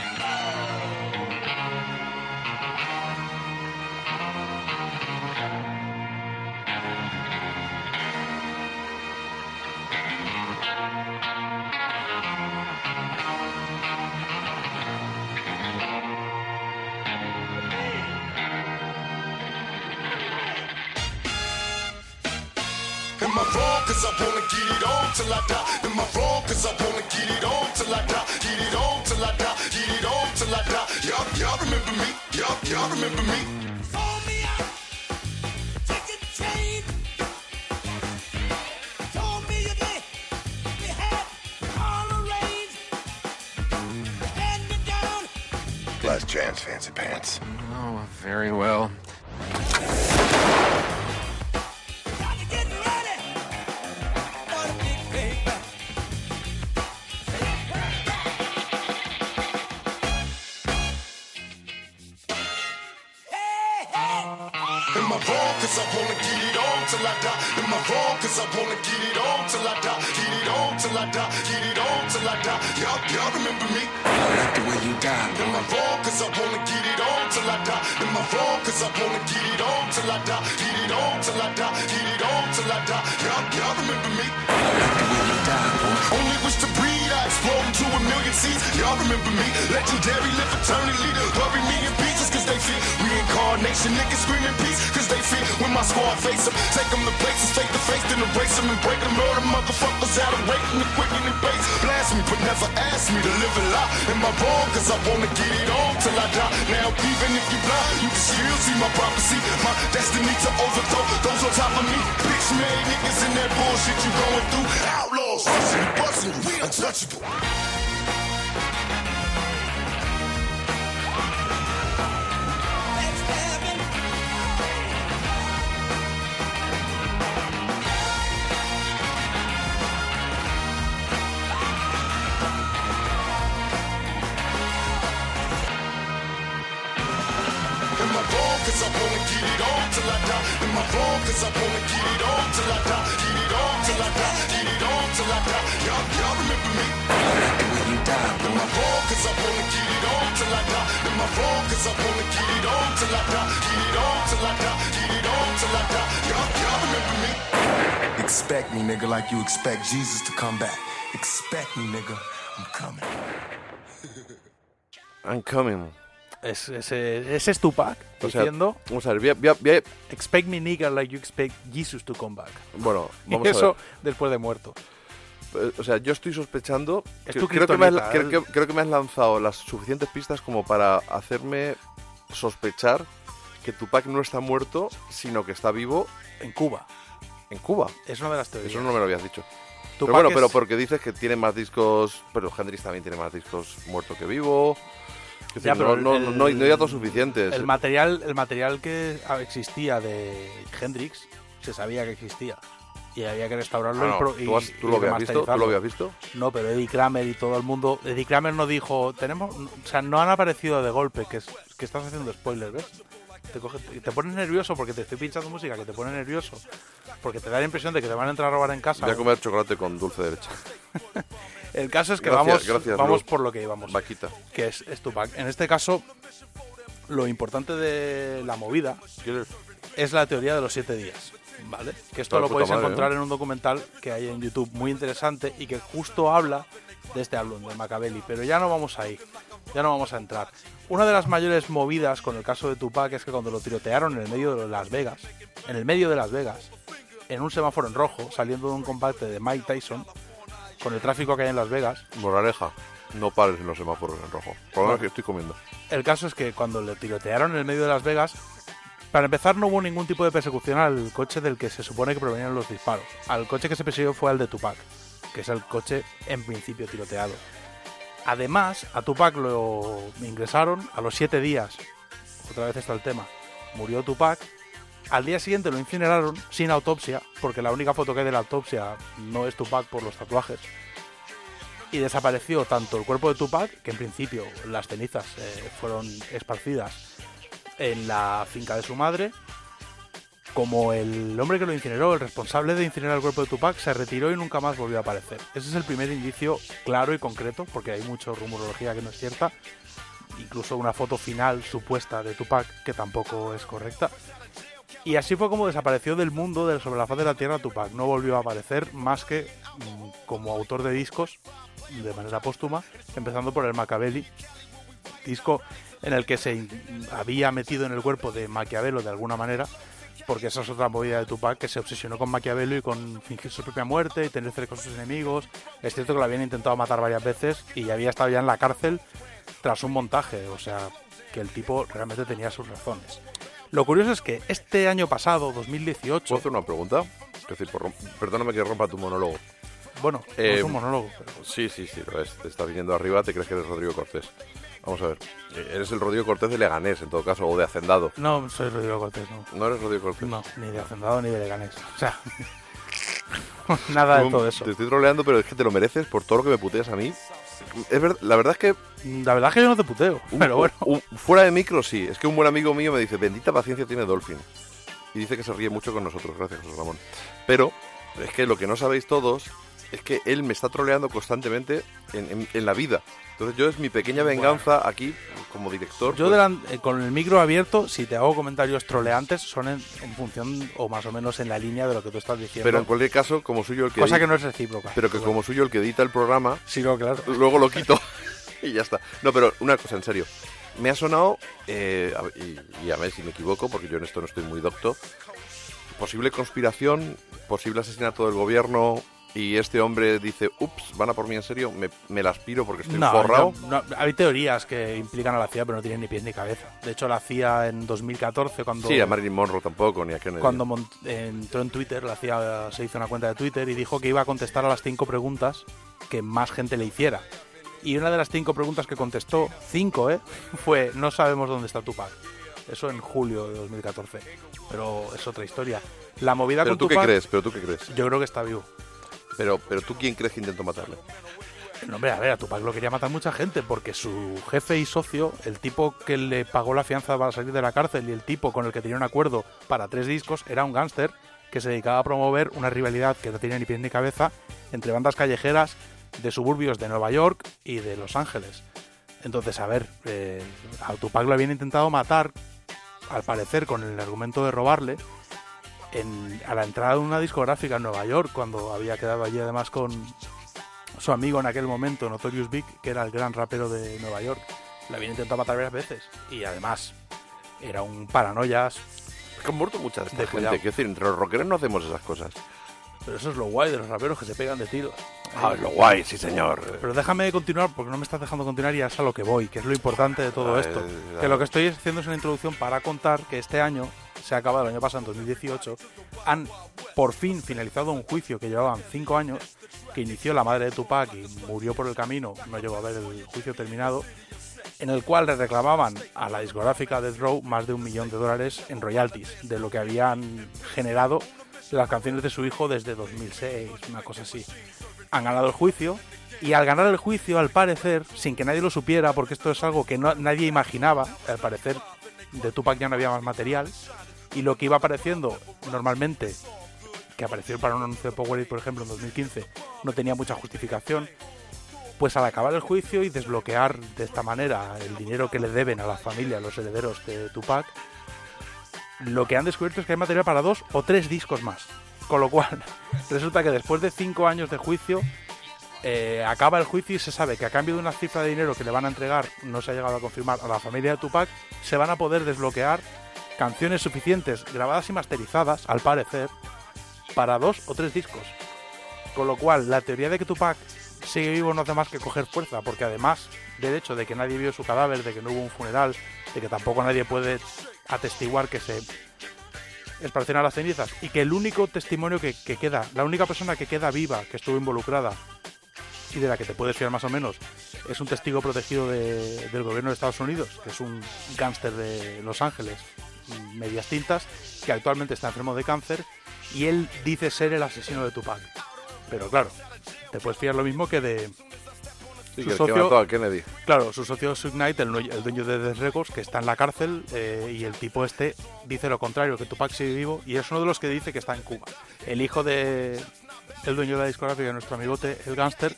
Cause I wanna get it on till I die. Am I wrong? Cause I wanna get it on till I die. Get it on till I die. Get it on till I die. Y'all, y'all remember me? Y'all, y'all remember me? Told me I take a train. Told me you did. You had all arranged. Stand me down. Last chance, fancy pants. Oh, very well. Get it on till I die. Am I wrong? Cause I wanna get it on till I die. Get it till I die. Get it on till I die. Y'all, y'all remember me? I like the way you die. Am I wrong? Cause I wanna get it on till I die. Am I wrong? Cause I wanna get it on till I die. Get it on till I die. Get it on till I die. Y'all, y'all remember me? I like the way you die, boy. Only wish to breathe. I explode into a million seeds. Y'all remember me? Legendary, live eternally. Bury me in pieces cause they fear. Reincarnation, niggas screaming peace cause they fear. When my squad face them, take them to places face to face, then erase them and break them. Murder motherfuckers out of waiting and quicken and base. Blast me, but never ask me to live a lie. Am I wrong? Cause I wanna get it on till I die. Now, even if you blind, you can still see my prophecy. My destiny to overthrow those on top of me. Bitch made niggas in that bullshit you going through. Outlaws, rushing busting. We untouchable. Nigga, like you expect Jesus to come back. Expect me, nigga. I'm coming. I'm coming. Es, ese, ese es Tupac O sea, diciendo vamos a ver, voy a- voy a- voy a- Expect me nigga like you expect Jesus to come back. bueno, Y vamos a eso ver. después de muerto. Eh, O sea, yo estoy sospechando. Es que- tu creo, que me has, creo, ¿eh? que, creo que me has lanzado las suficientes pistas como para hacerme sospechar que Tupac no está muerto, sino que está vivo En Cuba. En Cuba. Es una de las teorías. Eso no me lo habías dicho. Pero bueno, pero porque dices que tiene más discos. Pero Hendrix también tiene más discos muerto que vivo. Ya, pero no, el- no, no, hay- no hay datos suficientes. El material, el material que existía de Hendrix se sabía que existía. Y había que restaurarlo Ah, y ¿tú, y, has- tú y lo habías visto? ¿Tú lo habías visto? No, pero Eddie Kramer y todo el mundo. Eddie Kramer no dijo. Tenemos. O sea, no han aparecido de golpe, que, es, que estás haciendo spoilers, ¿ves? Te, coge- te- pones nervioso porque te estoy pinchando música que te pone nervioso. Porque te da la impresión de que te van a entrar a robar en casa. Voy a comer chocolate con dulce de leche. El caso es que Gracias, vamos, gracias, vamos Lu. por lo que íbamos. Vaquita. Que es, es Tupac. En este caso, lo importante de la movida es la teoría de los siete días. ¿Vale? Que esto lo podéis madre, encontrar ¿eh? en un documental que hay en YouTube muy interesante y que justo habla de este álbum, de Machiavelli. Pero ya no vamos ahí, ya no vamos a entrar. Una de las mayores movidas con el caso de Tupac es que cuando lo tirotearon en el medio de Las Vegas, en el medio de Las Vegas, en un semáforo en rojo, saliendo de un combate de Mike Tyson, con el tráfico que hay en Las Vegas, Moraleja. No pares en los semáforos en rojo. Por lo menos Bueno. que estoy comiendo. El caso es que cuando le tirotearon en el medio de Las Vegas, para empezar no hubo ningún tipo de persecución al coche del que se supone que provenían los disparos. Al coche que se persiguió fue al de Tupac, que es el coche en principio tiroteado. Además, a Tupac lo ingresaron a los siete días. Otra vez está el tema. Murió Tupac. Al día siguiente lo incineraron sin autopsia, porque la única foto que hay de la autopsia no es Tupac por los tatuajes. Y desapareció tanto el cuerpo de Tupac, que en principio las cenizas eh, fueron esparcidas en la finca de su madre, como el hombre que lo incineró, el responsable de incinerar el cuerpo de Tupac, se retiró y nunca más volvió a aparecer. Ese es el primer indicio claro y concreto, porque hay mucha rumorología que no es cierta, incluso una foto final supuesta de Tupac que tampoco es correcta. Y así fue como desapareció del mundo de sobre la faz de la tierra Tupac. No volvió a aparecer más que mm, como autor de discos de manera póstuma, empezando por el Machiavelli, disco en el que se había metido en el cuerpo de Maquiavelo de alguna manera, porque esa es otra movida de Tupac que se obsesionó con Maquiavelo y con fingir su propia muerte y tener cerca con sus enemigos. Es cierto que lo habían intentado matar varias veces y había estado ya en la cárcel tras un montaje, o sea, que el tipo realmente tenía sus razones. Lo curioso es que este año pasado, 2018, ¿Puedo hacer una pregunta? Es decir, por perdóname que rompa tu monólogo. bueno, no Eh, es un monólogo, pero Sí, sí, sí, lo es. Te estás viniendo arriba, te crees que eres Rodrigo Cortés. Vamos a ver. Eh, Eres el Rodrigo Cortés de Leganés, en todo caso, o de Hacendado. no soy Rodrigo Cortés, no. ¿No eres Rodrigo Cortés? No, ni de Hacendado ni de Leganés. O sea, nada de todo eso. Te estoy troleando, pero es que te lo mereces por todo lo que me puteas a mí. Es ver- la verdad es que La verdad es que yo no te puteo, un- pero bueno. un- fuera de micro sí. Es que un buen amigo mío me dice, bendita paciencia tiene Dolphin. y dice que se ríe mucho con nosotros. Gracias, José Ramón. Pero es que lo que no sabéis todos es que él me está troleando constantemente en, en- en la vida. Entonces yo es mi pequeña venganza aquí como director. Yo pues, delan- eh, con el micro abierto, si te hago comentarios troleantes, son en, en función o más o menos en la línea de lo que tú estás diciendo. pero en cualquier caso, como soy yo el que... Cosa que no es recíproca. Pero que como soy yo el que edita el programa, Sí, no, claro. luego lo quito y ya está. No, pero una cosa, en serio. Me ha sonado, eh, y a ver si me equivoco, porque yo en esto no estoy muy docto, posible conspiración, posible asesinato del gobierno, y este hombre dice, ups, van a por mí en serio, me, me las piro porque estoy No, forrado. no, no, hay teorías que implican a la CIA, pero no tienen ni pies ni cabeza. De hecho, la CIA en 2014, cuando, Sí, a Marilyn Monroe tampoco, ni a Kennedy. cuando entró en Twitter, la CIA se hizo una cuenta de Twitter y dijo que iba a contestar a las cinco preguntas que más gente le hiciera. Y una de las cinco preguntas que contestó, cinco, ¿eh? Fue, no sabemos dónde está Tupac. Eso en julio de 2014. Pero es otra historia. La movida ¿Pero con tú qué crees? ¿Pero tú qué crees? Yo creo que está vivo. Pero, pero tú quién crees que intentó matarle? No, hombre, a Tupac lo quería matar mucha gente porque su jefe y socio, el tipo que le pagó la fianza para salir de la cárcel y el tipo con el que tenía un acuerdo para tres discos, era un gángster que se dedicaba a promover una rivalidad que no tenía ni pies ni cabeza entre bandas callejeras de suburbios de Nueva York y de Los Ángeles. Entonces, a ver, eh, a Tupac lo habían intentado matar, al parecer con el argumento de robarle, en- a la entrada de una discográfica en Nueva York, cuando había quedado allí además con su amigo en aquel momento, Notorious Big, que era el gran rapero de Nueva York. Lo habían intentado matar varias veces. Y además, era un paranoias. Es que han muerto mucha de esta De gente. Quiero decir, entre los rockeros no hacemos esas cosas. Pero eso es lo guay de los raperos que se pegan de tiros. Ah, lo guay, sí señor. Pero déjame continuar porque no me estás dejando continuar y es a lo que voy, que es lo importante de todo Ah, esto. eh, Que lo que estoy haciendo es una introducción para contar que este año, se ha acabado el año pasado, en 2018, han por fin finalizado un juicio que llevaban cinco años, que inició la madre de Tupac y murió por el camino, no llegó a ver el juicio terminado, en el cual le reclamaban a la discográfica Death Row más de un millón de dólares en royalties de lo que habían generado las canciones de su hijo desde 2006, una cosa así. Han ganado el juicio y al ganar el juicio, al parecer, sin que nadie lo supiera, porque esto es algo que no- nadie imaginaba, al parecer de Tupac ya no había más material y lo que iba apareciendo normalmente, que apareció para un anuncio de Powerade, por ejemplo, en 2015, no tenía mucha justificación, pues al acabar el juicio y desbloquear de esta manera el dinero que le deben a la familia, los herederos de Tupac, lo que han descubierto es que hay material para dos o tres discos más. Con lo cual, resulta que después de cinco años de juicio, eh, acaba el juicio y se sabe que a cambio de una cifra de dinero que le van a entregar, no se ha llegado a confirmar, a la familia de Tupac, se van a poder desbloquear canciones suficientes, grabadas y masterizadas, al parecer, para dos o tres discos. Con lo cual, la teoría de que Tupac sigue vivo no hace más que coger fuerza, porque además del hecho de que nadie vio su cadáver, de que no hubo un funeral, de que tampoco nadie puede atestiguar que se esparcieron las cenizas, y que el único testimonio que, que queda, la única persona que queda viva, que estuvo involucrada, y de la que te puedes fiar más o menos, es un testigo protegido de- del gobierno de Estados Unidos, que es un gángster de Los Ángeles, medias tintas, que actualmente está enfermo de cáncer, y él dice ser el asesino de Tupac. Pero claro, te puedes fiar lo mismo que de Sí, su que mató a Kennedy. Claro, su socio Suge Knight, el, el dueño de Death Records, que está en la cárcel eh, y el tipo este dice lo contrario, que Tupac sigue vivo y es uno de los que dice que está en Cuba. El hijo de el dueño de la discográfica, nuestro amigote, el gángster,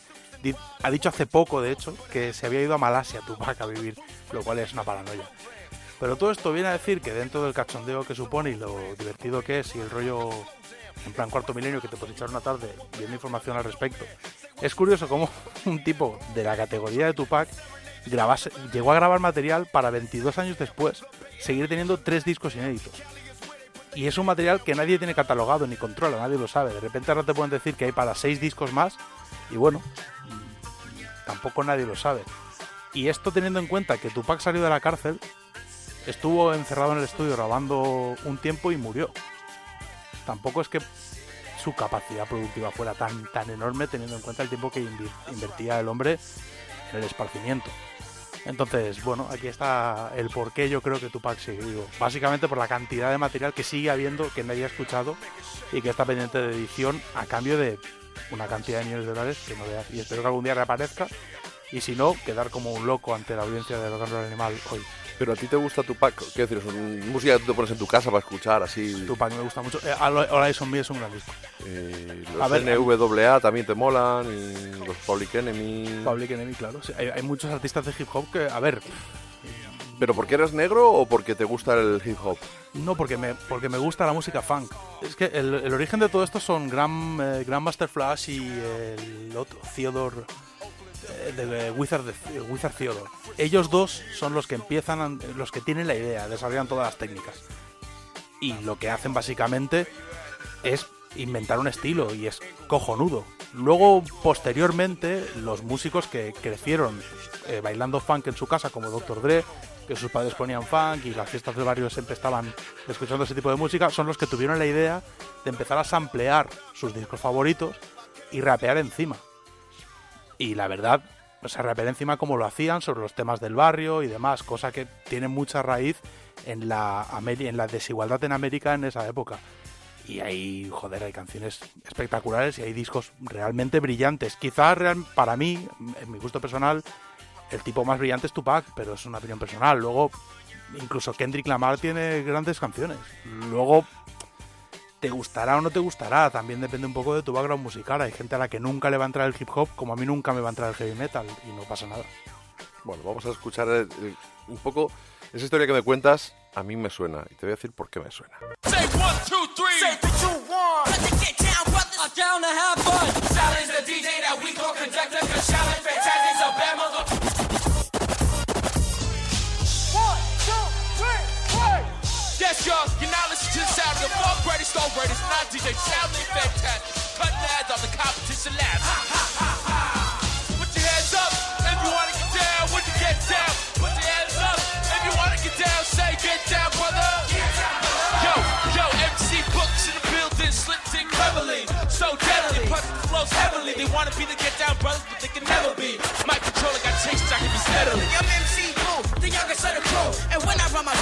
ha dicho hace poco, de hecho, que se había ido a Malasia Tupac a vivir, lo cual es una paranoia. Pero todo esto viene a decir que dentro del cachondeo que supone y lo divertido que es y el rollo en plan cuarto milenio que te puedes echar una tarde viendo información al respecto, es curioso cómo un tipo de la categoría de Tupac llegó a grabar material para 22 años después seguir teniendo tres discos inéditos. Y es un material que nadie tiene catalogado ni controla, nadie lo sabe. De repente ahora te pueden decir que hay para seis discos más y bueno, tampoco nadie lo sabe. Y esto teniendo en cuenta que Tupac salió de la cárcel, estuvo encerrado en el estudio grabando un tiempo y murió. Tampoco es que su capacidad productiva fuera tan, tan enorme teniendo en cuenta el tiempo que invertía el hombre en el esparcimiento. Entonces, bueno, aquí está el por qué yo creo que Tupac sigue vivo. Básicamente por la cantidad de material que sigue habiendo, que nadie ha escuchado y que está pendiente de edición a cambio de una cantidad de millones de dólares que no veas. Y espero que algún día reaparezca y si no, quedar como un loco ante la audiencia de Rock and Roll Animal hoy. Pero a ti te gusta Tupac, ¿qué decir? Es música que tú te pones en tu casa para escuchar así. Tupac me gusta mucho. Eh, All All Eyes on Me es un gran disco. Eh, A los ver, NWA también te molan, y los Public Enemy. Public Enemy, claro. Sí, hay, hay muchos artistas de hip hop que, a ver, ¿Pero porque eres negro o porque te gusta el hip hop? no porque me, porque me gusta la música funk. Es que el, el origen de todo esto son Grand, eh, Grandmaster Flash y el otro, Theodore, eh, de Wizard, de- Wizard Theodore. Ellos dos son los que empiezan, los que tienen la idea, desarrollan todas las técnicas. Y lo que hacen básicamente es inventar un estilo y es cojonudo. Luego, posteriormente, los músicos que crecieron eh, bailando funk en su casa, como Dr. Dre, que sus padres ponían funk y las fiestas del barrio siempre estaban escuchando ese tipo de música, son los que tuvieron la idea de empezar a samplear sus discos favoritos y rapear encima. Y la verdad, o sea, rapear encima como lo hacían sobre los temas del barrio y demás, cosa que tiene mucha raíz en la, en la desigualdad en América en esa época. Y hay, joder, hay canciones espectaculares y hay discos realmente brillantes. Quizás real- para mí, en mi gusto personal, el tipo más brillante es Tupac, pero es una opinión personal. Luego, incluso Kendrick Lamar tiene grandes canciones. Luego, te gustará o no te gustará, también depende un poco de tu background musical. Hay gente a la que nunca le va a entrar el hip hop, como a mí nunca me va a entrar el heavy metal, y no pasa nada. Bueno, vamos a escuchar eh, eh, un poco esa historia que me cuentas. A mí me suena y te voy a decir por qué me suena. Say one, two, three. Two, one. Let's get down, brothers. I'm down to have fun. Challenge the DJ that we call conductor. Cause challenge fantastic, so bad mother. One, two, three, four. Yes, the the greatest, all greatest, not DJ Sounding Fantastic. Cutting ads on the competition lab. Ha, ha, ha, ha. Put your hands up if you wanna get down. When you get down, put your hands up if you wanna get down. Say, get down, brother. Yo, yo, MC Books in the building, slick dick cleverly. So deadly, punch flows heavily. They wanna be the get down brothers, but they can never be. My controller got takes, I can be steadily. I'm MC Boo, the youngest of the crew. And when I run my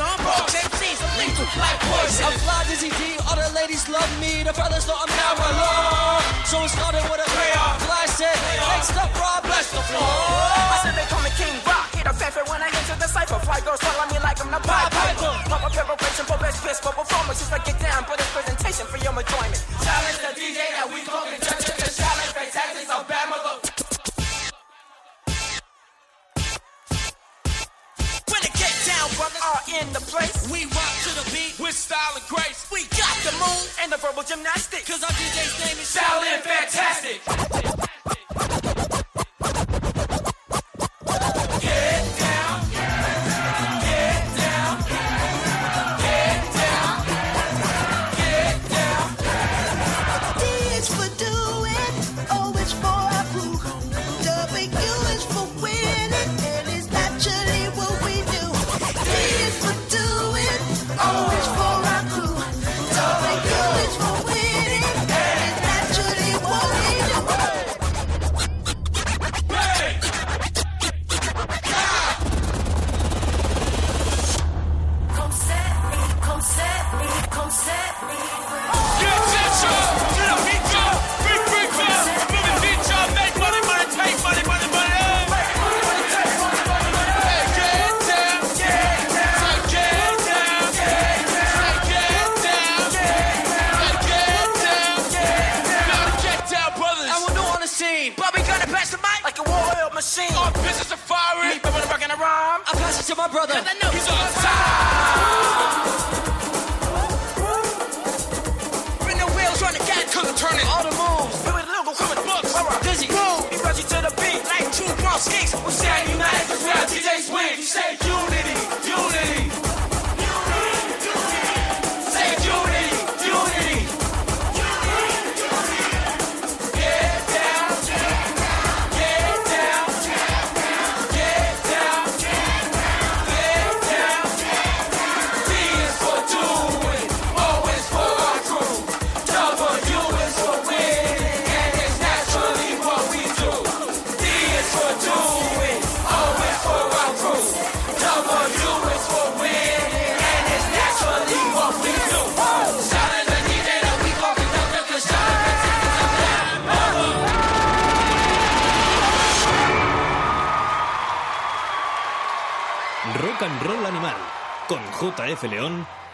on. Bronx MCs, I'm lethal like poison. I'm fly Dizzy D, all the ladies love me. The brothers know I'm now alone. So it started with a prayer. Fly said, next up, Rob, bless the floor. I said they call me King Rock. Hit a fanfare when I enter the cipher. Fly girls follow me like I'm the Pied Piper. Pop up preparation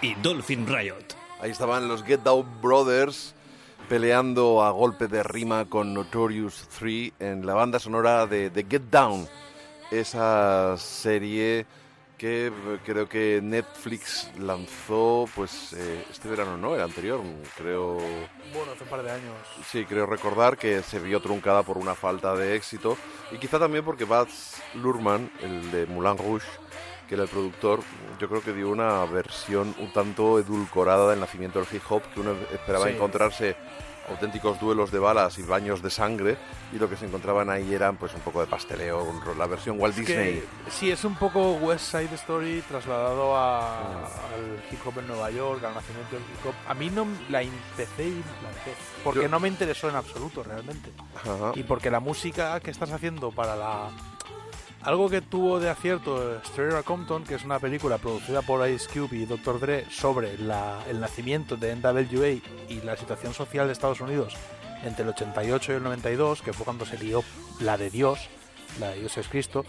y Dolphin Riot. Ahí estaban los Get Down Brothers peleando a golpe de rima con Notorious 3 en la banda sonora de, de Get Down, esa serie que creo que Netflix lanzó pues eh, este verano, ¿no? El anterior, creo... Bueno, hace un par de años. Sí, creo recordar que se vio truncada por una falta de éxito y quizá también porque Baz Luhrmann, el de Moulin Rouge, que el productor, yo creo que dio una versión un tanto edulcorada del nacimiento del hip hop, que uno esperaba Sí. encontrarse auténticos duelos de balas y baños de sangre y lo que se encontraban ahí eran pues un poco de pasteleo, la versión Walt Es que, Disney. sí, es un poco West Side Story trasladado a- Mm. al hip hop en Nueva York, al nacimiento del hip hop. A mí no la empecé y implanté, porque Yo- no me interesó en absoluto realmente. Ajá. Y porque la música que estás haciendo para la... Algo que tuvo de acierto Straight Outta Compton, que es una película producida por Ice Cube y Dr. Dre sobre el nacimiento de NWA y la situación social de Estados Unidos entre el 88 y el 92, que fue cuando se lió la de Dios, la de Dios es Cristo,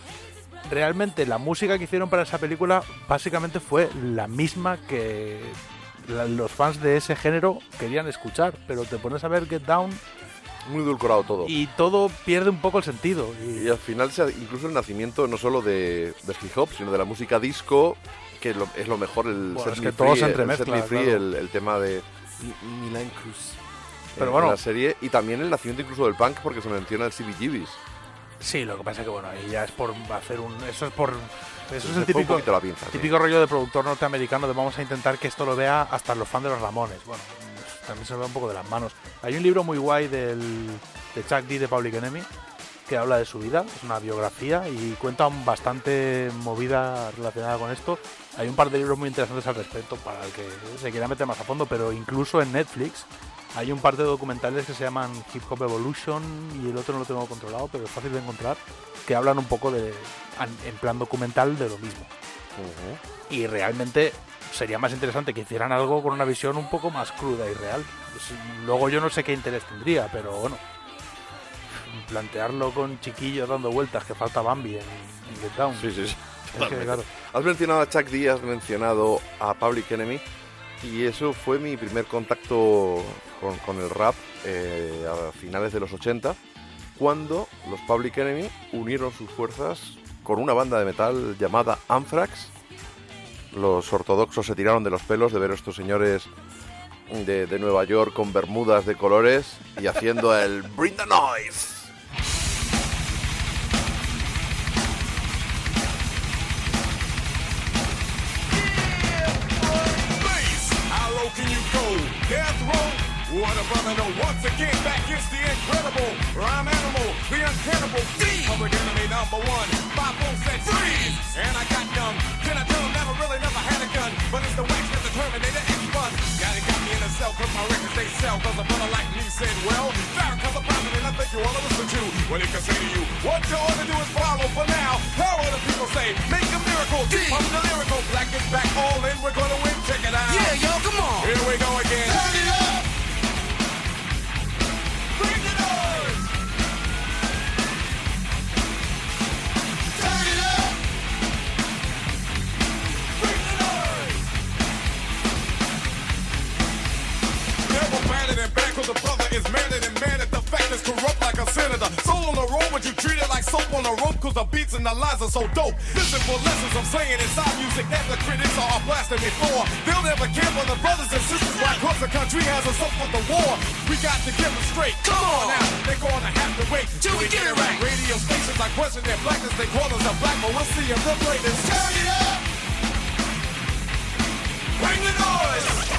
realmente la música que hicieron para esa película básicamente fue la misma que los fans de ese género querían escuchar, pero te pones a ver Get Down Muy edulcorado todo. y todo pierde un poco el sentido. Y, Y al final, se- incluso el nacimiento no solo de, del hip hop, sino de la música disco, que lo- es lo mejor, el Bueno, es Me que todo Free, se el entremezcla, Set Me Free, claro. el, el tema de Mi- Milan Cruz. Pero en bueno. la serie, y también el nacimiento incluso del punk, porque se menciona el CBGBs. Sí, lo que pasa es que bueno, ahí ya es por hacer un. Eso es por. Eso es el típico, pinza, típico rollo de productor norteamericano de vamos a intentar que esto lo vea hasta los fans de los Ramones. Bueno, también se ve un poco de las manos. Hay un libro muy guay del, de Chuck D de Public Enemy que habla de su vida, es una biografía y cuenta bastante movida relacionada con esto. Hay un par de libros muy interesantes al respecto para el que se quiera meter más a fondo, pero incluso en Netflix hay un par de documentales que se llaman Hip Hop Evolution y el otro no lo tengo controlado, pero es fácil de encontrar, que hablan un poco de en plan documental de lo mismo. Y realmente sería más interesante que hicieran algo con una visión un poco más cruda y real. Pues, Luego yo no sé qué interés tendría, pero bueno, plantearlo con chiquillos dando vueltas, que falta Bambi en, en Down. Sí, sí, sí. Es que, claro, Has mencionado a Chuck D, has mencionado a Public Enemy, y eso fue mi primer contacto con, con el rap eh, a finales de los 80, cuando los Public Enemy unieron sus fuerzas con una banda de metal llamada Anthrax. Los ortodoxos se tiraron de los pelos de ver a estos señores de, de Nueva York con bermudas de colores y haciendo el Bring the Noise. What a brother know. Once again, back is the incredible rhyme animal, the uncannibal thief. Public enemy number one. Five four said freeze, and I got numb. Really never had a gun, but it's the wax that the Terminator X fun. Yeah, they got me in a cell 'cause my records they sell. 'Cause a brother like me said, well, Farrakhan's a prophet, and I think you wanna listen to what he can say to you. What you ought to do is follow for now. How will the people say? Make a miracle. I'm the lyrical. Black is back all in. We're gonna win. Check it out. Yeah, yo, come on. Here we go again. Is madder than mad at the fact is corrupt like a senator. Soul on the road, but you treat it like soap on a rope 'cause the beats and the lines are so dope. Listen for lessons I'm saying inside music that the critics are blasting me for. They'll never care for the brothers and sisters why 'cause the country has us up with the war. We got to get them straight. Come on now, they're gonna have to wait till we get it right. Radio stations are question their blackness, they call us a black, but we'll see if they'll play this. Turn it up! Bring the noise!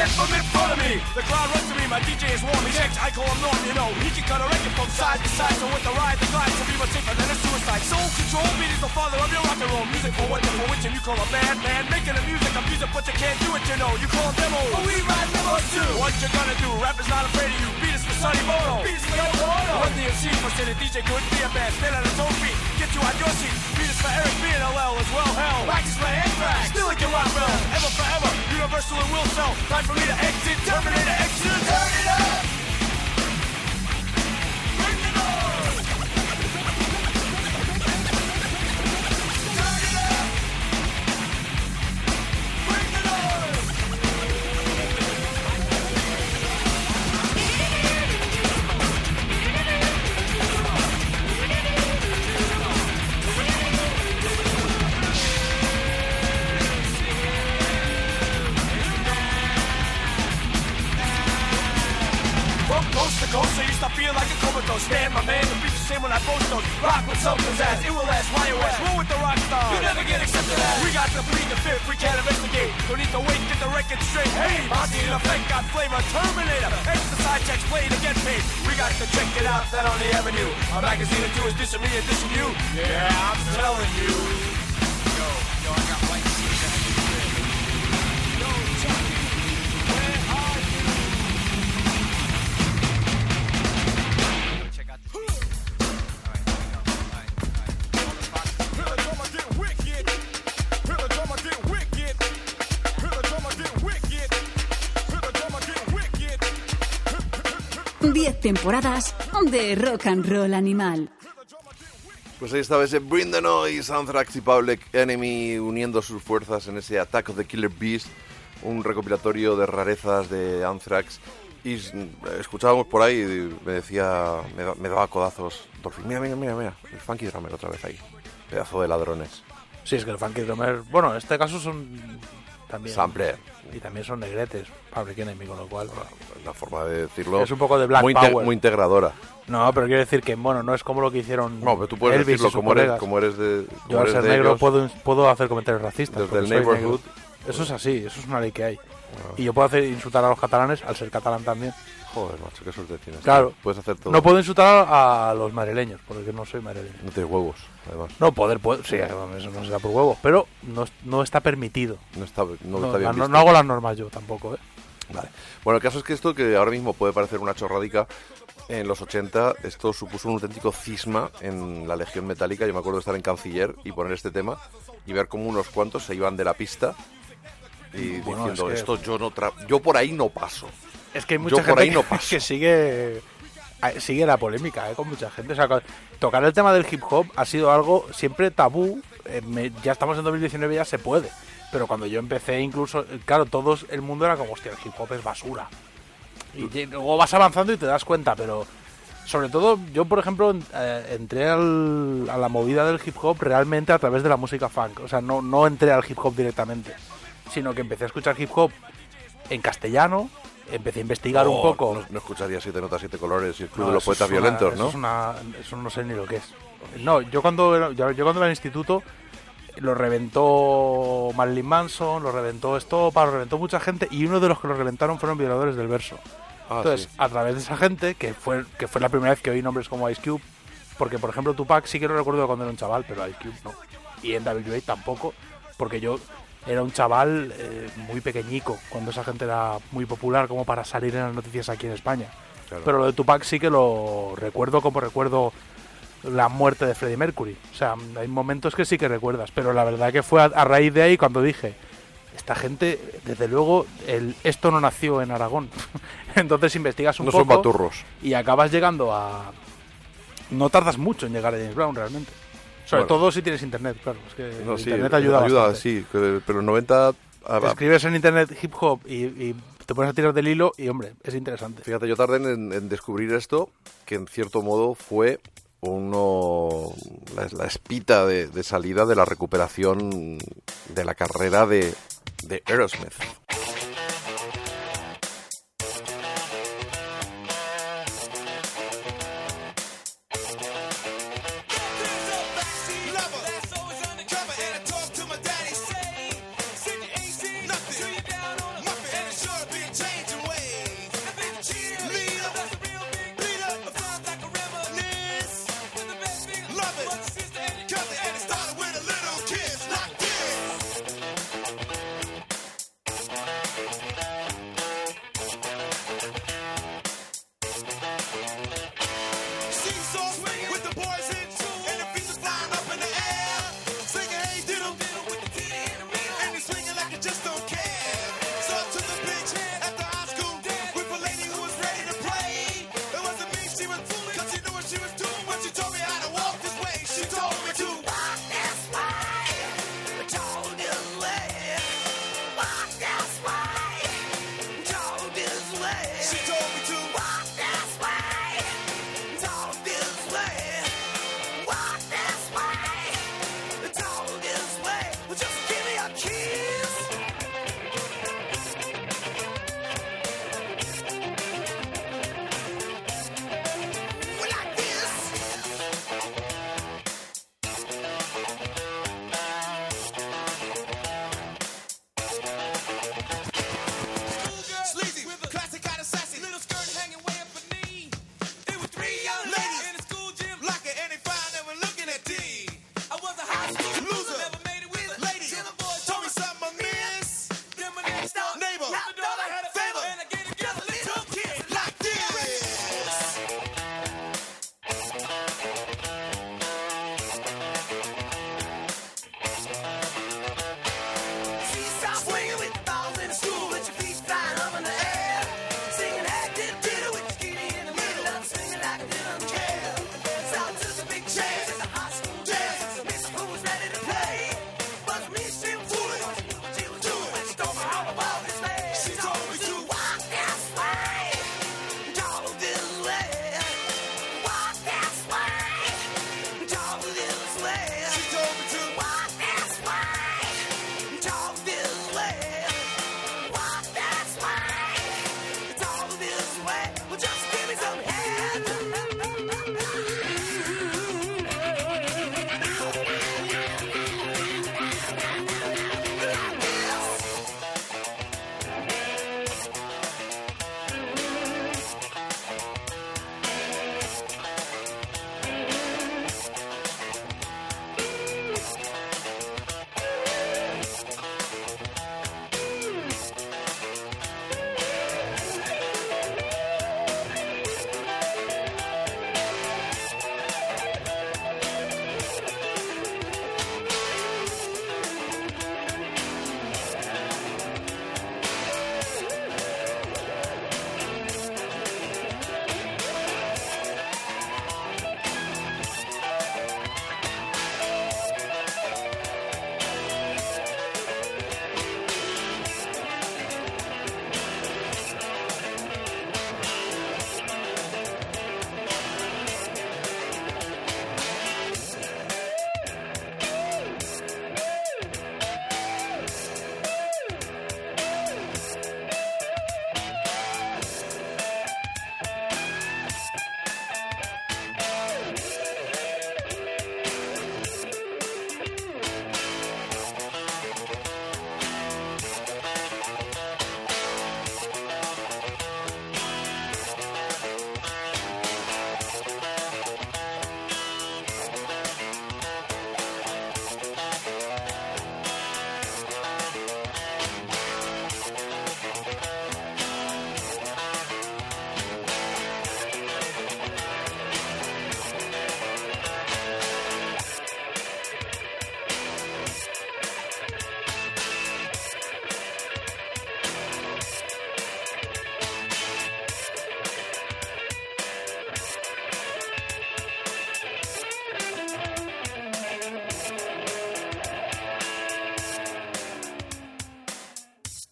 10 from in front of me. The crowd runs to me, my DJ is warm. He checks, I call him Norm, you know. He can cut a record from side to side. So with the ride, the glide, so be much safer than a suicide. Soul control beat is the father of your rock and roll. Music for what for which and you call a bad man. Making the music, I'm music, but you can't do it, you know. You call demo. But we ride demos too. What you gonna do? Rappers not afraid of you. Beat is for Sonny Bono. Beat is for your Ono. Run DMC for saying DJ couldn't be a band. Stand on his own feet. Get you on your seat. Beat is for Eric B and LL as well. Hell. Practice for anthrax. Still a like your rock bell. Ever Universal and will sell. Time for me to exit. Terminator exit. Turn it up. De rock and roll animal. Pues ahí estaba ese Bring the Noise, Anthrax y Public Enemy uniendo sus fuerzas en ese Attack of the Killer Beast, un recopilatorio de rarezas de Anthrax. Y escuchábamos por ahí y me decía, me, me daba codazos. Dolphin, mira, mira, mira, mira, el Funky Drummer otra vez ahí. Pedazo de ladrones. Sí, es que el Funky Drummer. Bueno, en este caso son. También. Sampler. Y también son negretes. Public Enemy, con lo cual. La forma de decirlo. Es un poco de Black muy, Power. muy integradora. No, pero quiero decir que, bueno, no es como lo que hicieron. No, pero tú puedes Elvis decirlo como eres, como eres de. como Yo al ser negro ellos. puedo, puedo hacer comentarios racistas. Desde el neighborhood. Eso es así, eso es una ley que hay. Y yo puedo hacer insultar a los catalanes al ser catalán también. Joder, macho, qué suerte tienes. Claro. Puedes hacer todo. No puedo insultar a los madrileños, porque no soy madrileño. No tienes huevos, además. No, poder, puedo, sí, eso no será por huevos, pero no, no está permitido. No está, no No, está bien visto. no hago las normas yo tampoco, ¿eh? Vale. Bueno, el caso es que esto, que ahora mismo puede parecer una chorradica, en los 80 esto supuso un auténtico cisma en la Legión Metálica. Yo me acuerdo de estar en Canciller y poner este tema y ver cómo unos cuantos se iban de la pista y Bueno, diciendo, es que- esto yo no tra- yo por ahí no paso. Es que hay Yo mucha por gente ahí que, no paso. que sigue eh, sigue la polémica eh, con mucha gente. O sea, tocar el tema del hip hop ha sido algo siempre tabú. eh, me- ya estamos en 2019, ya se puede. Pero cuando yo empecé, incluso, claro, todo el mundo era como, hostia, el hip hop es basura. Y luego vas avanzando y te das cuenta, pero sobre todo yo, por ejemplo, eh, entré al- a la movida del hip hop realmente a través de la música funk. O sea, no, no entré al hip hop directamente, sino que empecé a escuchar hip hop en castellano, empecé a investigar un Oh, poco. No, no escucharía Siete Notas, Siete Colores y el Club No, de los eso Poetas una- Violentos, eso ¿no? es una- eso no sé ni lo que es. No, yo cuando yo cuando era en el instituto lo reventó Marilyn Manson, lo reventó Estopa, lo reventó mucha gente y uno de los que lo reventaron fueron violadores del verso. Ah, Entonces, sí. a través de esa gente, que fue, que fue la primera vez que oí nombres como Ice Cube, porque por ejemplo Tupac sí que lo recuerdo cuando era un chaval, pero Ice Cube no. Y en WA tampoco, porque yo era un chaval eh, muy pequeñico, cuando esa gente era muy popular como para salir en las noticias aquí en España. Claro. Pero lo de Tupac sí que lo recuerdo como recuerdo la muerte de Freddie Mercury. O sea, hay momentos que sí que recuerdas, pero la verdad que fue a, a raíz de ahí cuando dije, esta gente, desde luego, el, esto no nació en Aragón. Entonces investigas un No son poco baturros. y acabas llegando a... No tardas mucho en llegar a James Brown realmente. Sobre Bueno. todo si tienes internet, claro. Es que No, el sí, internet ayuda, bastante. sí, pero en 90... ah, va. Escribes en internet hip hop y, y te pones a tirar del hilo y, hombre, es interesante. Fíjate, yo tardé en, en descubrir esto, que en cierto modo fue uno la, la espita de, de salida de la recuperación de la carrera de, de Aerosmith.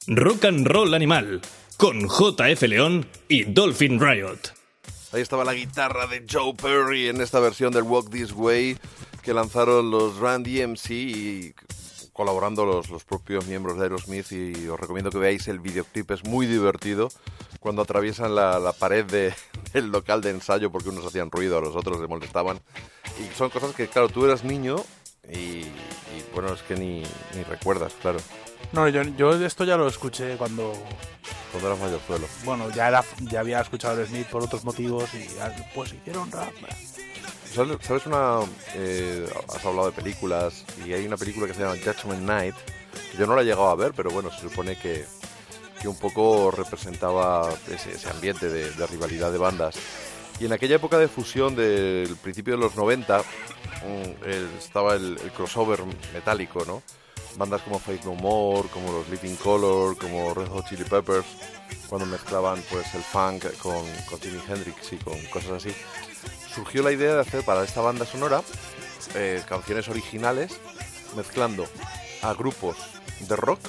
Rock and Roll Animal, con JF León y Dolphin Riot. Ahí estaba la guitarra de Joe Perry en esta versión del Walk This Way que lanzaron los Run DMC y colaborando los, los propios miembros de Aerosmith y os recomiendo que veáis el videoclip, es muy divertido. Cuando atraviesan la, la pared de- del local de ensayo porque unos hacían ruido, a los otros les molestaban. Y son cosas que claro, tú eras niño y, y, bueno, es que ni, ni recuerdas, claro, No, yo, yo esto ya lo escuché cuando, cuando eras mayorzuelo. bueno, ya era, ya había escuchado a Smith por otros motivos y pues hicieron rap. ¿Sabes una... eh, has hablado de películas y hay una película que se llama Judgment Night, que yo no la he llegado a ver, pero bueno, se supone que, que un poco representaba ese, ese ambiente de, de rivalidad de bandas. Y en aquella época de fusión del principio de los 90 mm, el- estaba el, el crossover metálico, ¿no? bandas como Faith No More, como los Living Color, como Red Hot Chili Peppers, cuando mezclaban pues el funk con, con Jimi Hendrix y con cosas así, surgió la idea de hacer para esta banda sonora eh, canciones originales mezclando a grupos de rock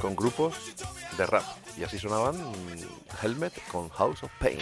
con grupos de rap. Y así sonaban mm, Helmet con House of Pain.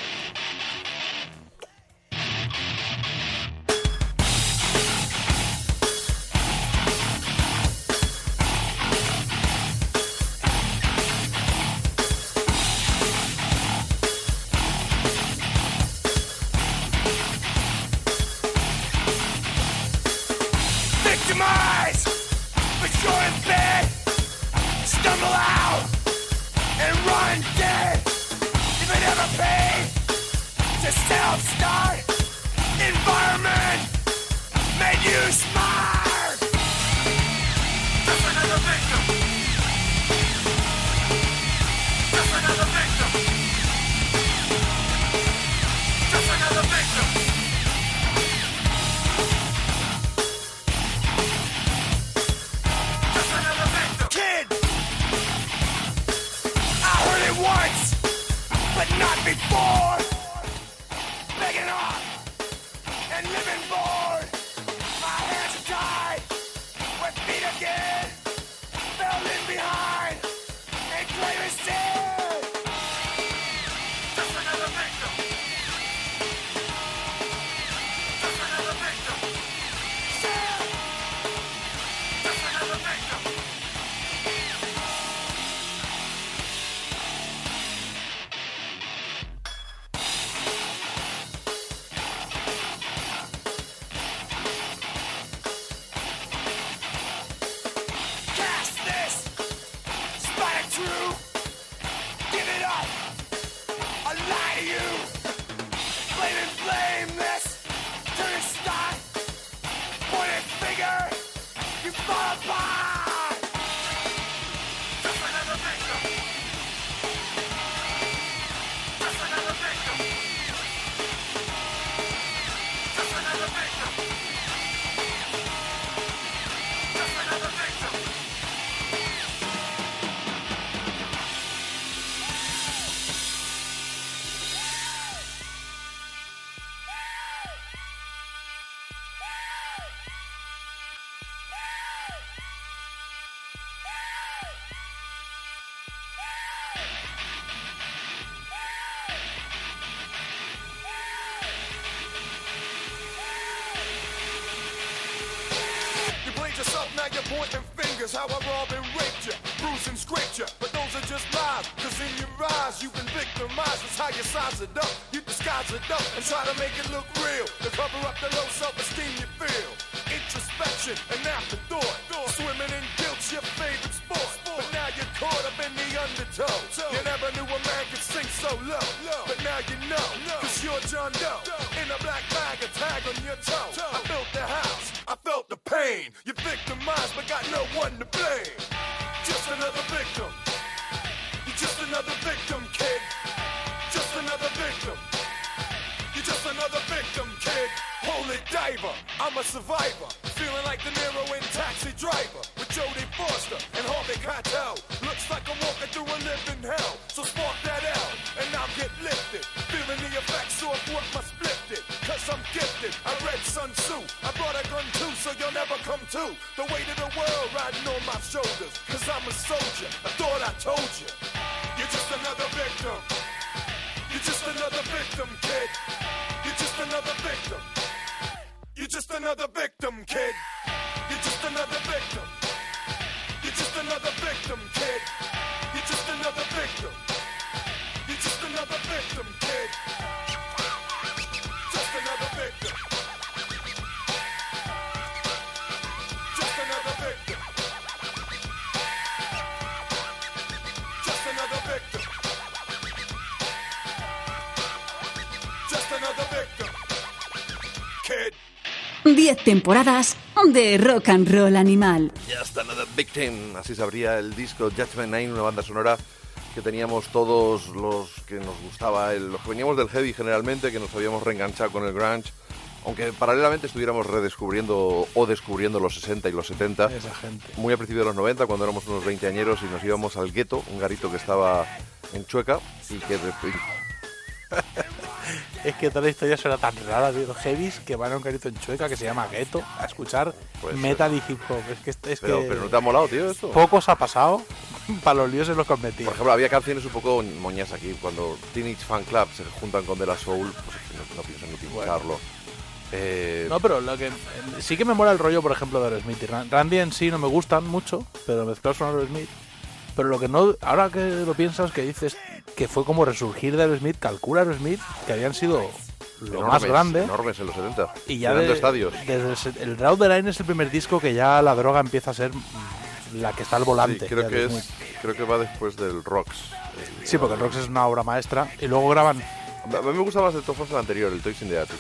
size of 10 temporadas de rock and roll animal. Ya está Just Another Victim, así se abría el disco Judgment Nine, una banda sonora que teníamos todos los que nos gustaba, el, los que veníamos del heavy generalmente, que nos habíamos reenganchado con el grunge, aunque paralelamente estuviéramos redescubriendo o descubriendo los 60 y los 70, Esa gente. muy a principios de los 90, cuando éramos unos 20 añeros y nos íbamos al gueto, un garito que estaba en Chueca y que es que toda la historia suena tan rara, tío. Heavies que van a un carrito en Chueca que se llama Ghetto a escuchar pues metal y hip hop. Es que, es pero, que pero no te ha molado, tío, esto. Pocos ha pasado para los líos en los cometidos. Por ejemplo, había canciones un poco moñas aquí. Cuando Teenage Fan Club se juntan con De La Soul, pues no, no pienso ni utilizarlo. Eh... No, pero lo que sí que me mola el rollo, por ejemplo, de Aerosmith y Randy en sí no me gustan mucho, pero mezclados con Aerosmith. Pero lo que no, ahora que lo piensas, que dices, que fue como resurgir de Aerosmith, calcula Aerosmith que habían sido lo enormes, más grande. Enormes en los 70. Y ya de- estadios. desde el, el Draw the Line es el primer disco que ya la droga empieza a ser la que está al volante. Sí, creo que es, creo que va después del Rocks. Sí, porque el Rocks es una obra maestra. Y luego graban. A mí me gusta más todos modos el anterior, el Toys in the Attic.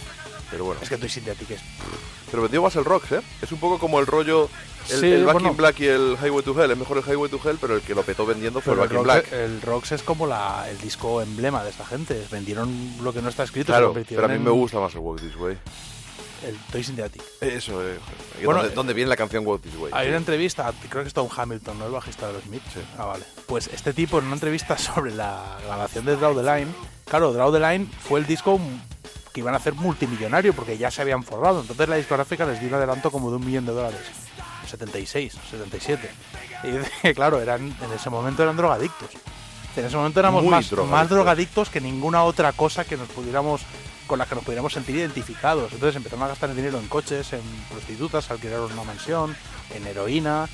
Pero bueno. Es que Toys in the Attic es. Pero vendió más el Rocks, ¿eh? Es un poco como el rollo. El, Sí, el Back bueno. in Black y el Highway to Hell. Es mejor el Highway to Hell, pero el que lo petó vendiendo fue el el Back in Rocks, Black. el Rocks es como la, el disco emblema de esta gente. Vendieron lo que no está escrito. Claro, pero a mí en me gusta más el Walk This Way. El Toys in the Attic. Eso, eh. Bueno, ¿Dónde, eh, dónde viene la canción Walk This Way? Hay Sí. una entrevista, creo que es Tom Hamilton, ¿no? El bajista de los Smith. Ah, vale. Pues este tipo, en una entrevista sobre la grabación de Draw the Line, claro, Draw the Line fue el disco que iban a hacer multimillonario porque ya se habían forrado. Entonces la discográfica les dio un adelanto como de un millón de dólares. 76, 77. Y claro, eran, en ese momento eran drogadictos. En ese momento éramos Muy más, drogadictos. más drogadictos que ninguna otra cosa que nos pudiéramos con la que nos pudiéramos sentir identificados. Entonces empezaron a gastar el dinero en coches, en prostitutas, alquilaron una mansión, en heroína.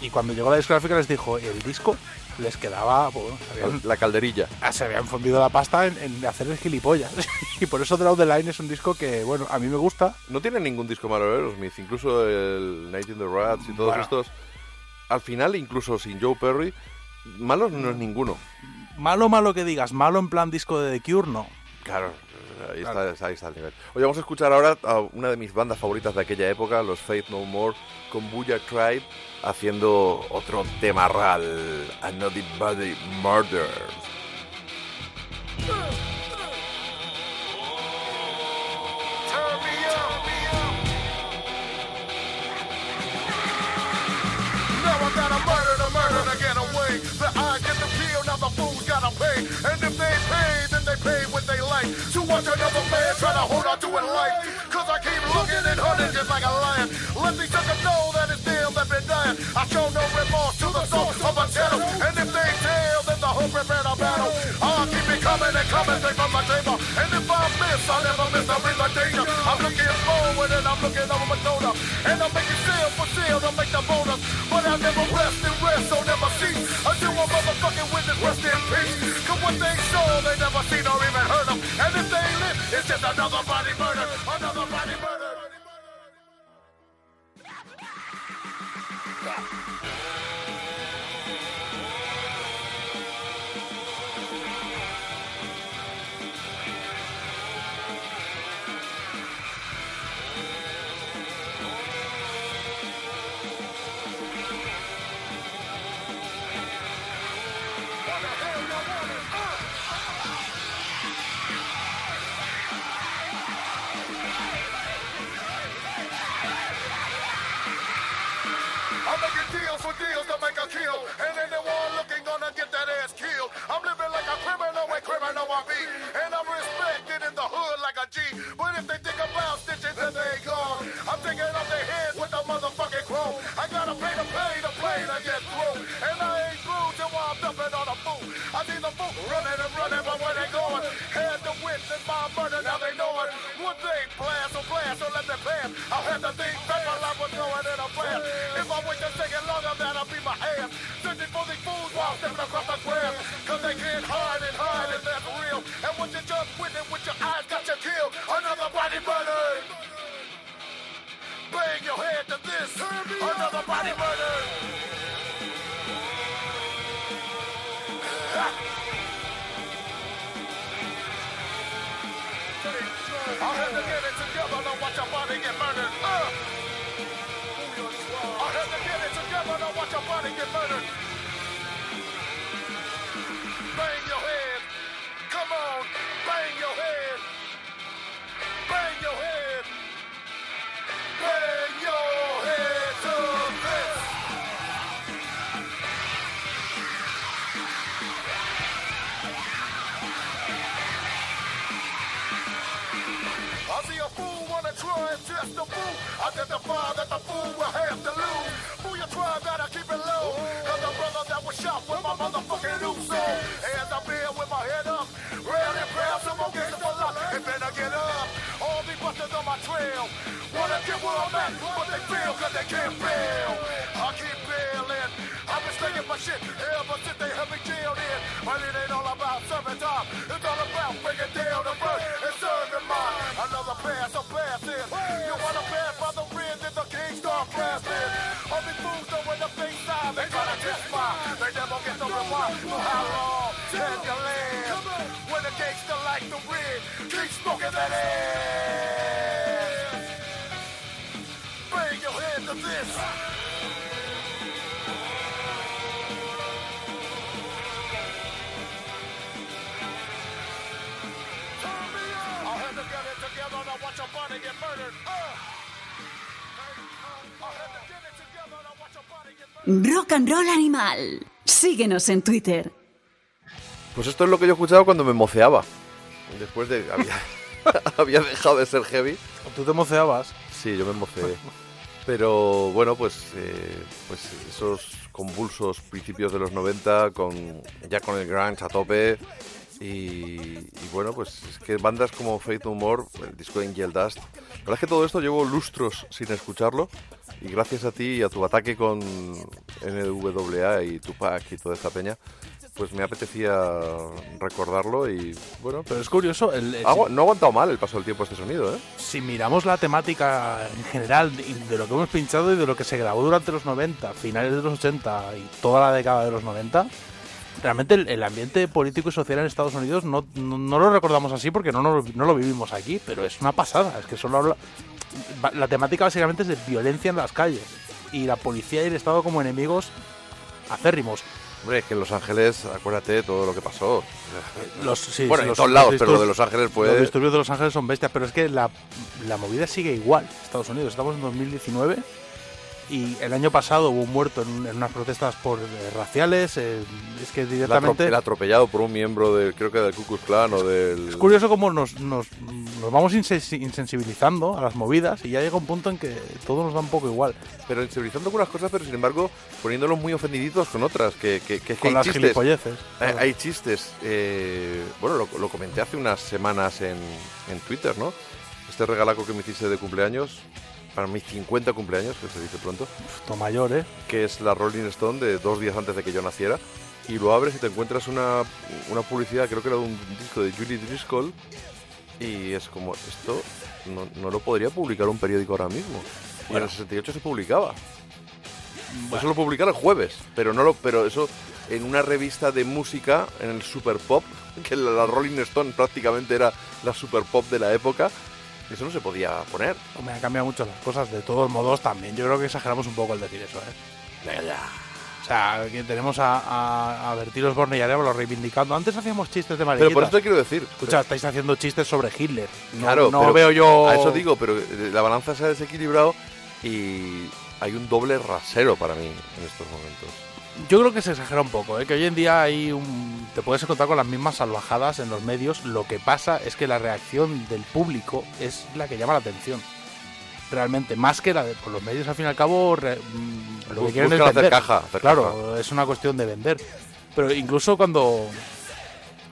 Y cuando llegó la discográfica les dijo, el disco les quedaba, pues, habían, La calderilla. ah, se habían fundido la pasta en, en hacer el gilipollas. y por eso Draw the Line es un disco que, bueno, a mí me gusta. No tiene ningún disco malo de Aerosmith, incluso el Night in the Rats y todos Bueno. estos. Al final, incluso sin Joe Perry, malos no es ninguno. Malo, malo que digas, malo en plan disco de The Cure, no. Claro, ahí está, ahí está el nivel. Oye, vamos a escuchar ahora a una de mis bandas favoritas de aquella época, los Faith No More, con Booyah Tribe, haciendo otro tema real, Another Body Murder. Now I gotta murder like. To watch another man try to hold on to it life. Cause I keep looking and hunting just like a lion. Let these suckers know that it's them that been dying. I show no remorse to the soul of a channel. And if they tell, then the hope prepare to battle. I'll keep it coming and coming straight from my chamber. And if I miss, I'll never miss a real danger. I'm looking forward and I'm looking over my shoulder. And I'm making seal for seal to make the bonus. But I never rest and rest, so never cease. Until a motherfucking witness rest in peace. Cause they saw, they never seen or even heard of. And if they live, it's just another body murder. Another body murder. And I'm respected in the hood like a G. But if they think about stitching, then they gone. I'm taking off their heads with the motherfucking chrome. I gotta pay to play to play to get through. And I ain't through till I'm dumping on a fool. I see the fool running and running, but where they going? Had to witness my murder, now they know it. One thing, blast so let me pass. I had to think back while I was going in a blast. If I wait a second longer, that'll be my ass. Searching for these fools while stepping across the grass. Cause they can't hide and hide, and that's real. And what you just witnessed with your eyes got you killed. Another body murdered. Bang your head to this. Another body murdered. I had to get it together. To watch your see a fool fool. Identify that the fool will have to lose. Who you try, better keep it low. Cause the brother that was shot with my motherfucking new soul. As I'm here with my head up, ready proud, some more gangster for life. And then I get up, all these busters on my trail. Wanna get where I'm at, but they feel cause they can't fail. I keep bailing, I've been slinging my shit ever since they had me jailed in. But it ain't all about serving time, it's all about bringing down the bird and serving mine. Another pass, in. You wanna pass by the rim, then the king start blasting. All these fools know where the face side, they gonna test mine. They never get the reward for how long can you live? When the gangster like the rig, keep smoking that ass. Bring your hand to this. Rock and Roll Animal. Síguenos en Twitter. Pues esto es lo que yo escuchaba cuando me moceaba. Después de. Había, había dejado de ser heavy. ¿Tú te moceabas? Sí, yo me moceé. Pero bueno, pues, eh, pues esos convulsos principios de los 90, con, ya con el grunge a tope. Y, y bueno, pues es que bandas como Faith No More, el disco de Angel Dust. La verdad es que todo esto llevo lustros sin escucharlo. Y gracias a ti y a tu ataque con NWA y Tupac y toda esta peña, pues me apetecía recordarlo y bueno. Pero es curioso, el, el- ha agu- no ha aguantado mal el paso del tiempo este sonido, ¿eh? si miramos la temática en general de, de lo que hemos pinchado y de lo que se grabó durante los 90, finales de los 80 y toda la década de los 90, realmente el, el ambiente político y social en Estados Unidos no, no, no lo recordamos así porque no, no, no lo vivimos aquí, pero es una pasada, es que solo habla... La temática básicamente es de violencia en las calles y la policía y el Estado como enemigos acérrimos. Hombre, es que en Los Ángeles, acuérdate de todo lo que pasó. Los, sí, bueno, sí, en los- todos lados, pero lo de Los Ángeles fue... Los disturbios de Los Ángeles son bestias, pero es que la, la movida sigue igual. Estados Unidos, estamos en 2019 y el año pasado hubo un muerto en, en unas protestas por eh, raciales. eh, es que directamente. el atropellado por un miembro del, creo que del Ku Klux Klan o del... Es curioso cómo nos, nos, nos vamos insensi- insensibilizando a las movidas y ya llega un punto en que todo nos da un poco igual. Pero sensibilizando con unas cosas, pero sin embargo poniéndolos muy ofendiditos con otras. Que, que, que que Con hay las chistes. gilipolleces, Hay, chistes. eh, bueno, lo, lo comenté hace unas semanas en, en Twitter, ¿no? Este regalaco que me hiciste de cumpleaños, para mis 50 cumpleaños, que se dice pronto. Esto mayor, ¿eh? Que es la Rolling Stone de dos días antes de que yo naciera. Y lo abres y te encuentras una, una publicidad, creo que era de un disco de Julie Driscoll. Y es como, esto no, no lo podría publicar un periódico ahora mismo. Y en el 68 se publicaba. Eso lo publicaron el jueves, pero no lo, pero eso en una revista de música, en el Super Pop, que la, la Rolling Stone prácticamente era la Super Pop de la época, eso no se podía poner. Me han cambiado mucho las cosas. De todos modos, también yo creo que exageramos un poco el decir eso, ¿eh? Ya. O sea, que tenemos a, a, a Bertín Osborne y Arevalo reivindicando. Antes hacíamos chistes de mariquitas. Pero por eso te quiero decir. Escucha, estáis haciendo chistes sobre Hitler. No, Claro, no pero veo yo. A eso digo, pero eh, la balanza se ha desequilibrado y hay un doble rasero para mí en estos momentos. Yo creo que se exagera un poco, ¿eh? que hoy en día hay un... te puedes encontrar con las mismas salvajadas en los medios. Lo que pasa es que la reacción del público es la que llama la atención. Realmente, más que la de por los medios, al fin y al cabo, re- mm, lo que quieren es hacer vender. caja, hacer claro, es una cuestión de vender. Pero incluso cuando,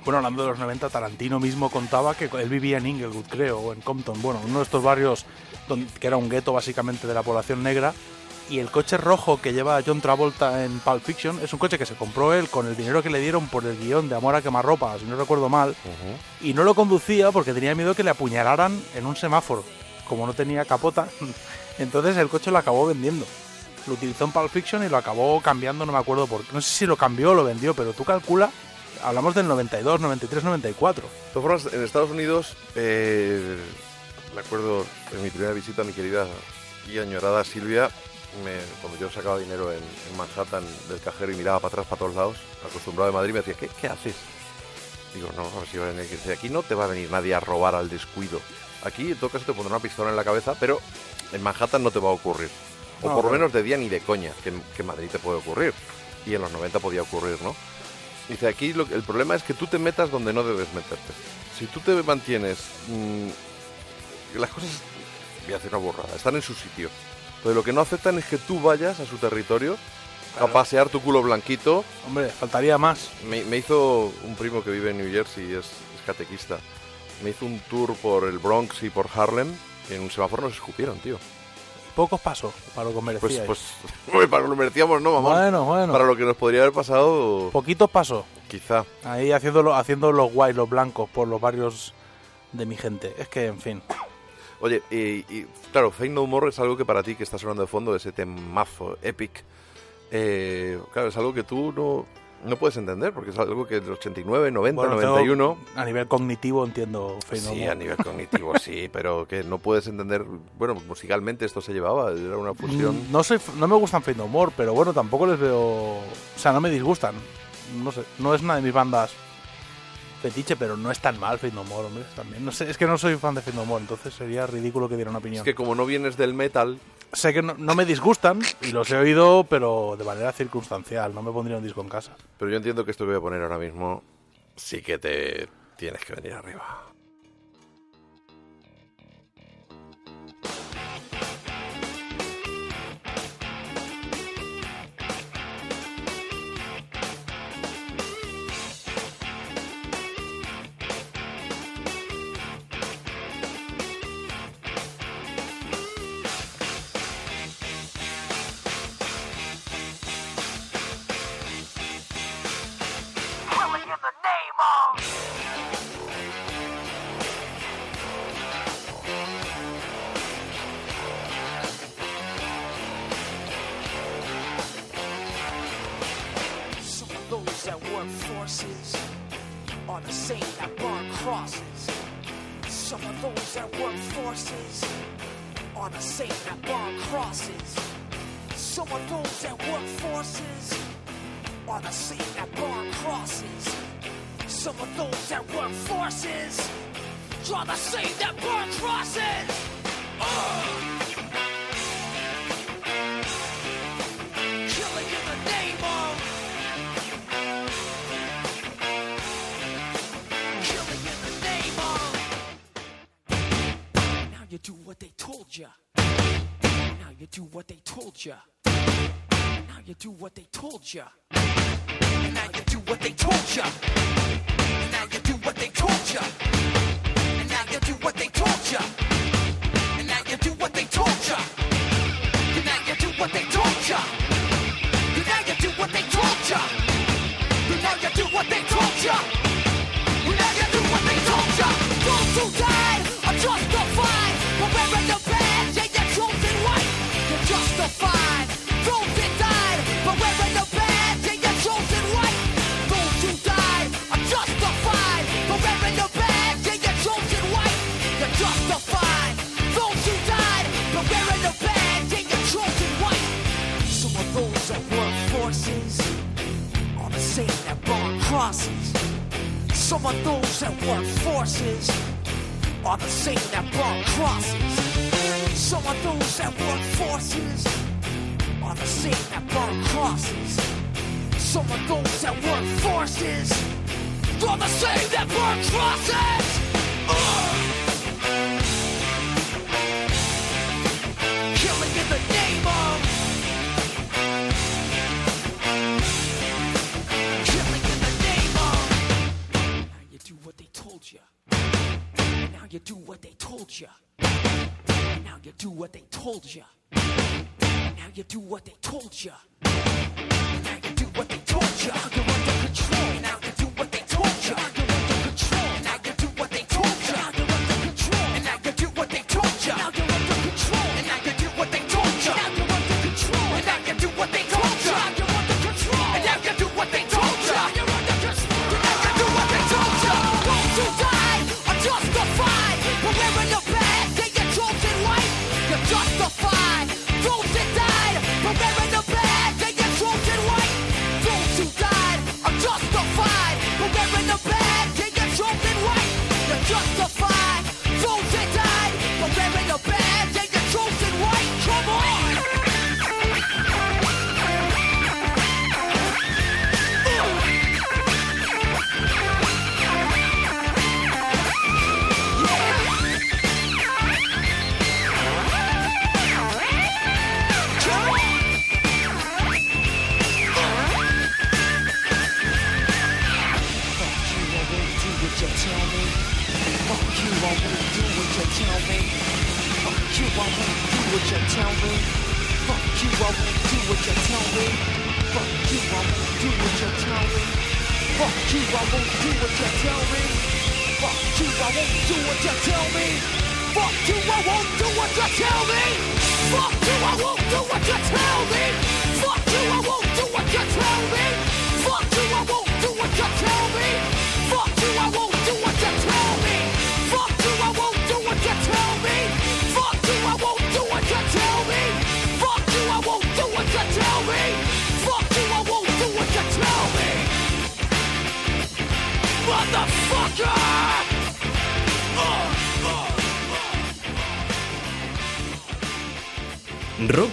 bueno, hablando de los 90, Tarantino mismo contaba que él vivía en Inglewood, creo, o en Compton, bueno, uno de estos barrios donde, que era un gueto básicamente de la población negra. Y el coche rojo que lleva John Travolta en Pulp Fiction es un coche que se compró él con el dinero que le dieron por el guion de Amor a quemarropa, si no recuerdo mal. Y no lo conducía porque tenía miedo que le apuñalaran en un semáforo. Como no tenía capota, entonces el coche lo acabó vendiendo. Lo utilizó en Pulp Fiction y lo acabó cambiando, no me acuerdo por qué. No sé si lo cambió o lo vendió, pero tú calcula, hablamos del 92, 93, 94. De todas formas, en Estados Unidos, eh, me acuerdo en mi primera visita a mi querida y añorada Silvia, me- cuando yo sacaba dinero en, en Manhattan del cajero y miraba para atrás, para todos lados, acostumbrado de Madrid, me decía, ¿qué, qué haces? Digo, no, a ver si va a venir. Aquí no te va a venir nadie a robar al descuido. Aquí, en todo caso, te pondrá una pistola en la cabeza, pero en Manhattan no te va a ocurrir. O No, por lo menos de día ni de coña, que, en- que en Madrid te puede ocurrir. Y en los 90 podía ocurrir, ¿no? Dice, aquí lo- el problema es que tú te metas donde no debes meterte. Si tú te mantienes... mm, las cosas, voy a hacer una borrada, están en su sitio. Pues lo que no aceptan es que tú vayas a su territorio a pasear tu culo blanquito. Hombre, faltaría más. Me, me hizo un primo que vive en New Jersey, es, es catequista. Me hizo un tour por el Bronx y por Harlem. Y en un semáforo nos escupieron, tío. Pocos pasos para lo que Pues, merecíais. pues, hombre, para lo que merecíamos, no, mamón. Bueno, bueno. Para lo que nos podría haber pasado, Poquitos pasos. quizá. Ahí haciendo, haciendo los guays, los blancos, por los barrios de mi gente. Es que, en fin. Oye, y, y, claro, Fake No More es algo que para ti que está sonando de fondo, ese temazo epic, eh, claro, es algo que tú no, no puedes entender, porque es algo que en el 89, 90, Bueno, tengo- 91... a nivel cognitivo entiendo No Sí, a nivel cognitivo sí, pero que no puedes entender... Bueno, musicalmente esto se llevaba, era una fusión... Mm, No, soy, no me gustan Fade No More, pero bueno, tampoco les veo. O sea, no me disgustan. No sé, no es una de mis bandas fetiche, pero no es tan mal Fade No More, hombre. También. No sé, es que no soy fan de Fade No More, entonces sería ridículo que diera una opinión. Es que como no vienes del metal, Sé que no, no me disgustan y los he oído, pero de manera circunstancial. No me pondría un disco en casa. pero yo entiendo que esto que voy a poner ahora mismo sí que te tienes que venir arriba. Told. And now you do what they told ya. Now you do what they told ya.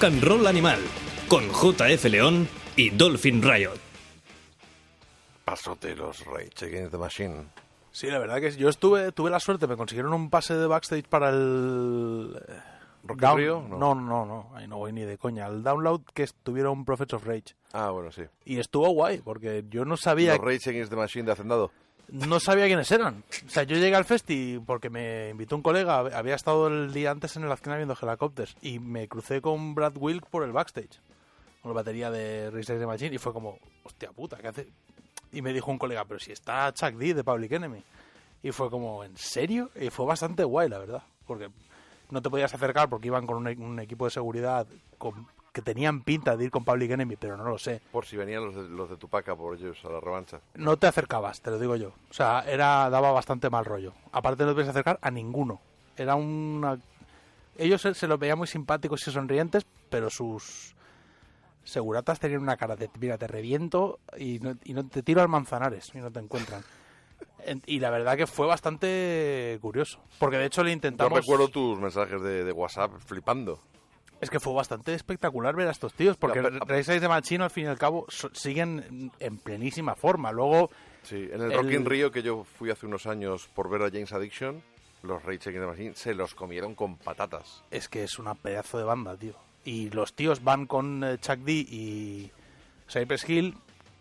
And Roll Animal con JF León y Dolphin Riot. Pasote los Rage Against the Machine. Sí, la verdad que yo estuve, tuve la suerte, me consiguieron un pase de backstage para el... eh, ¿Rock down- Rio? No. No. no, no, ahí no voy ni de coña. El download que estuvieron Prophets of Rage. Ah, bueno, sí. Y estuvo guay, porque yo no sabía... Los Rage Against the Machine de Hacendado. No sabía quiénes eran. O sea, yo llegué al festi porque me invitó un colega, había estado el día antes en el Azkena viendo Helicopters y me crucé con Brad Wilk por el backstage, con la batería de Against the Machine y fue como, hostia puta, ¿qué hace? Y me dijo un colega, pero si está Chuck D de Public Enemy. Y fue como, ¿en serio? Y fue bastante guay, la verdad, porque no te podías acercar porque iban con un, un equipo de seguridad con- que tenían pinta de ir con Public Enemy, pero no lo sé. Por si venían los de, los de Tupac por ellos a la revancha. no te acercabas, te lo digo yo. O sea, era daba bastante mal rollo. Aparte no te podías acercar a ninguno. Era una... Ellos se, se los veían muy simpáticos y sonrientes, pero sus seguratas tenían una cara de, mira, te reviento y no, y no te tiro al manzanares y no te encuentran. En- Y la verdad que fue bastante curioso. Porque de hecho le Yo intentamos... recuerdo tus mensajes de, de WhatsApp flipando. Es que fue bastante espectacular ver a estos tíos, porque pero- Race Against the Machine al fin y al cabo so- siguen en- en plenísima forma. Luego... Sí, en el, El- Rock in Rio que yo fui hace unos años por ver a James Addiction, los Rage Against the Machine se los comieron con patatas. es que es una pedazo de banda, tío. Y los tíos van con eh, Chuck D y Cypress Hill.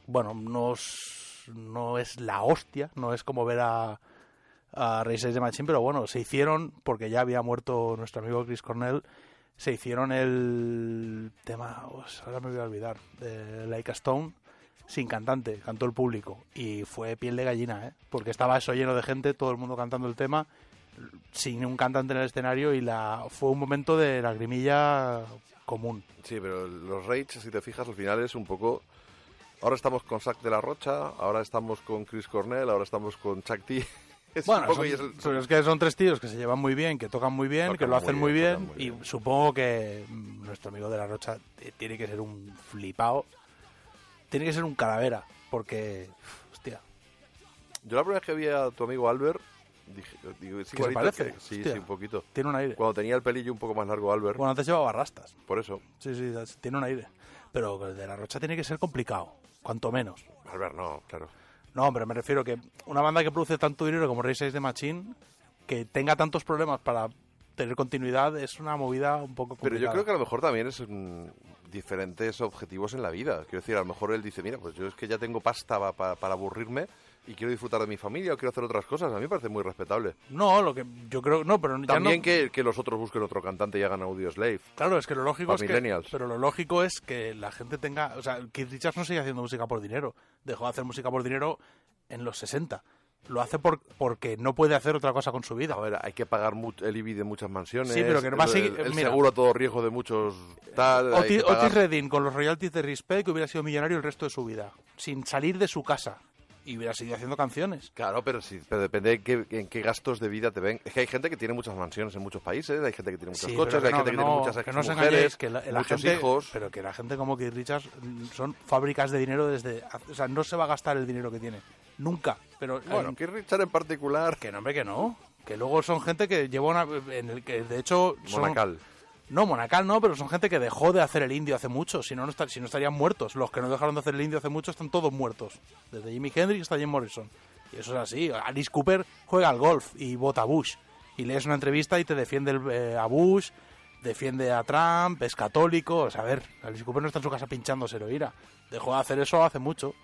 Bueno, no es, no es la hostia, no es como ver a, a Races de Machine, pero bueno, se hicieron, porque ya había muerto nuestro amigo Chris Cornell, se hicieron el tema, pues, ahora me voy a olvidar, de Like Stone, sin cantante, cantó el público. Y fue piel de gallina, ¿eh? Porque estaba eso lleno de gente, todo el mundo cantando el tema, sin un cantante en el escenario y la fue un momento de lagrimilla común. Sí, pero los Rage, si te fijas, al final es un poco... Ahora estamos con Zack de la Rocha, ahora estamos con Chris Cornell, ahora estamos con Chuck T. Es Bueno, son- es el- pero es que son tres tíos que se llevan muy bien, que tocan muy bien, Tocan que lo hacen muy muy bien, bien, y supongo que mm, nuestro amigo de la Rocha tiene que ser un flipado, tiene que ser un calavera, porque, hostia, Yo la primera vez que vi a tu amigo Albert, dije, digo, es ¿Que se igualito parece? que- sí, sí, un poquito. tiene un aire. Cuando tenía el pelillo un poco más largo Albert, Bueno, antes llevaba rastas. por eso. Sí, sí, tiene un aire. Pero el de la Rocha tiene que ser complicado, cuanto menos. Albert no, claro. No, hombre, me refiero que una banda que produce tanto dinero como Race de Machine, que tenga tantos problemas para tener continuidad, es una movida un poco Pero complicada. yo creo que a lo mejor también es mm, diferentes objetivos en la vida. Quiero decir, a lo mejor él dice, mira, pues yo es que ya tengo pasta pa- pa- para aburrirme y quiero disfrutar de mi familia o quiero hacer otras cosas. A mí me parece muy respetable. No, lo que yo creo... No, pero También no- que, que los otros busquen otro cantante y hagan Audio Slave. Claro, es que lo lógico es que, pero lo lógico es que la gente tenga, o sea, Keith Richards no sigue haciendo música por dinero, dejó de hacer música por dinero en los 60. Lo hace por, porque no puede hacer otra cosa con su vida. A ver, hay que pagar el IBI de muchas mansiones. Sí, pero que no va a seguir- El, mira. seguro a todo riesgo de muchos tal. Otis Redding con los royalties de Respect hubiera sido millonario el resto de su vida, sin salir de su casa y hubiera seguido haciendo canciones. Claro, pero sí, pero depende de qué, en qué gastos de vida te ven. Es que hay gente que tiene muchas mansiones en muchos países, hay gente que tiene muchos Sí, coches, hay no, gente que, tiene no, muchas que no mujeres, engañéis, que la, la muchos gente, hijos. pero que la gente como Keith Richards mm, son fábricas de dinero desde, o sea, no se va a gastar el dinero que tiene, nunca. Pero Bueno, en- que Richard en particular. Que no, hombre, que no. Que luego son gente que lleva una. En el que de hecho. son- Monacal. No, Monacal no, pero son gente que dejó de hacer el indio hace mucho. Si no, no, estarían muertos. Los que no dejaron de hacer el indio hace mucho están todos muertos. Desde Jimi Hendrix hasta Jim Morrison. Y eso es así. Alice Cooper juega al golf y vota a Bush. Y lees una entrevista y te defiende el- eh, a Bush, defiende a Trump, es católico. O sea, a ver, Alice Cooper no está en su casa pinchándose heroína. Dejó de hacer eso hace mucho.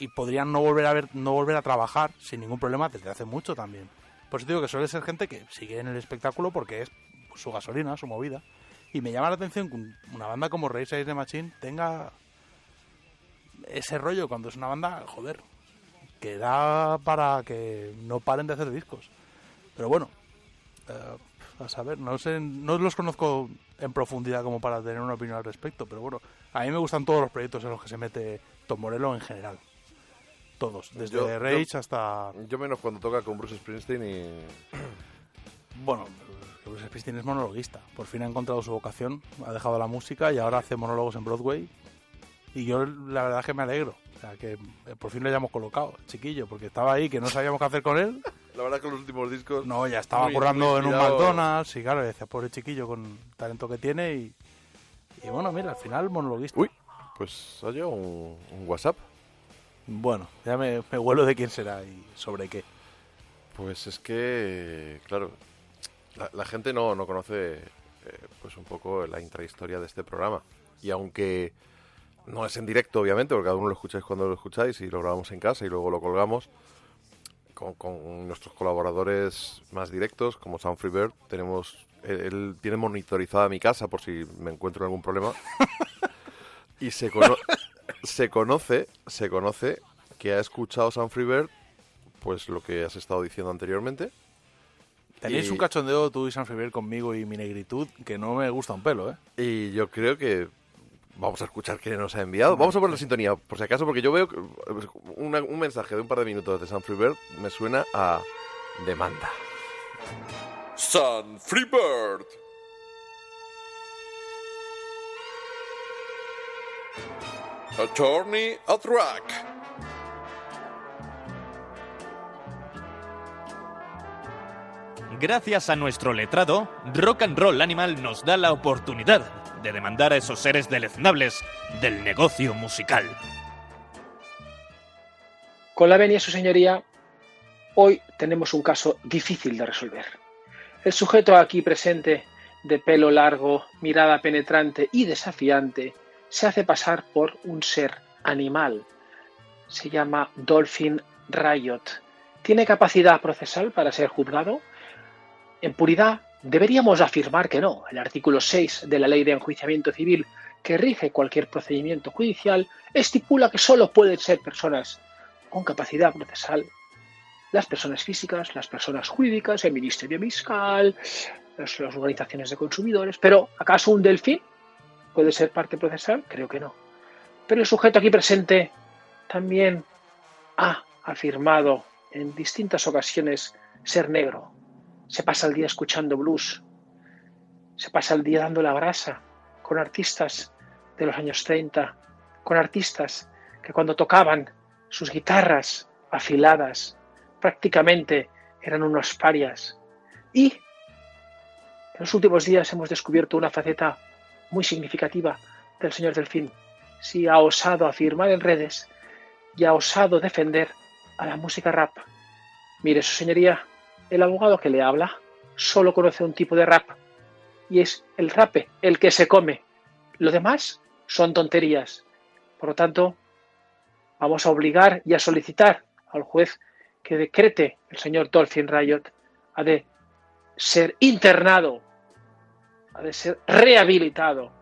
Y podrían no volver a ver, no volver a trabajar sin ningún problema desde hace mucho también. Por eso digo que suele ser gente que sigue en el espectáculo porque es su gasolina, su movida. Y me llama la atención que un- una banda como Race Against the Machine tenga ese rollo cuando es una banda, joder, que da para que no paren de hacer discos. Pero bueno, eh, a saber, no sé, no los conozco en profundidad como para tener una opinión al respecto, pero bueno, a mí me gustan todos los proyectos en los que se mete Tom Morello en general. Todos, desde Yo- Rage yo- hasta... Yo menos cuando toca con Bruce Springsteen y... Bueno, Bruce Springsteen es monologuista. Por fin ha encontrado su vocación, ha dejado la música y ahora hace monólogos en Broadway. Y yo la verdad es que me alegro. O sea, que eh, por fin lo hayamos colocado, chiquillo, porque estaba ahí que no sabíamos qué hacer con él. La verdad que los últimos discos... No, ya estaba muy- currando muy en un. McDonald's y claro, decía, pobre chiquillo con el talento que tiene y... Y bueno, mira, al final monologuista. Uy, pues ha llegado un, un WhatsApp. Bueno, ya me, me huelo de quién será y sobre qué. Pues es que, claro, la, gente no, no conoce eh, pues un poco la intrahistoria de este programa. Y aunque no es en directo, obviamente, porque cada uno lo escucháis cuando lo escucháis y lo grabamos en casa y luego lo colgamos, con, con nuestros colaboradores más directos, como Sound Free Bird, tenemos, él, él tiene monitorizada mi casa por si me encuentro en algún problema. y se, cono- se conoce, se conoce que ha escuchado Sound Free Bird pues lo que has estado diciendo anteriormente. Tenéis Y- un cachondeo tú y San Friver conmigo y mi negritud que no me gusta un pelo, ¿eh? Y yo creo que vamos a escuchar qué nos ha enviado. Vamos a poner la sintonía, por si acaso, porque yo veo que una- un mensaje de un par de minutos de San Freebird me suena a demanda. San Freebird. Attorney at Rack. Gracias a nuestro letrado, Rock and Roll Animal nos da la oportunidad de demandar a esos seres deleznables del negocio musical. Con la venia, su señoría, hoy tenemos un caso difícil de resolver. El sujeto aquí presente, de pelo largo, mirada penetrante y desafiante, se hace pasar por un ser animal. Se llama Dolphin Riot. ¿Tiene capacidad procesal para ser juzgado? En puridad, deberíamos afirmar que no. El artículo 6 de la Ley de Enjuiciamiento Civil, que rige cualquier procedimiento judicial, estipula que solo pueden ser personas con capacidad procesal las personas físicas, las personas jurídicas, el Ministerio Fiscal, las, las organizaciones de consumidores. Pero, ¿acaso un delfín puede ser parte procesal? Creo que no. Pero el sujeto aquí presente también ha afirmado en distintas ocasiones ser negro. Se pasa el día escuchando blues. Se pasa el día dando la brasa con artistas de los años 30, con artistas que cuando tocaban sus guitarras afiladas prácticamente eran unos parias. Y en los últimos días hemos descubierto una faceta muy significativa del señor Delfín. Sí, ha osado afirmar en redes y ha osado defender a la música rap. Mire, su señoría, el abogado que le habla solo conoce un tipo de rap y es el rape, el que se come. Lo demás son tonterías. Por lo tanto, vamos a obligar y a solicitar al juez que decrete el señor Dolphin Riot ha de ser internado, ha de ser rehabilitado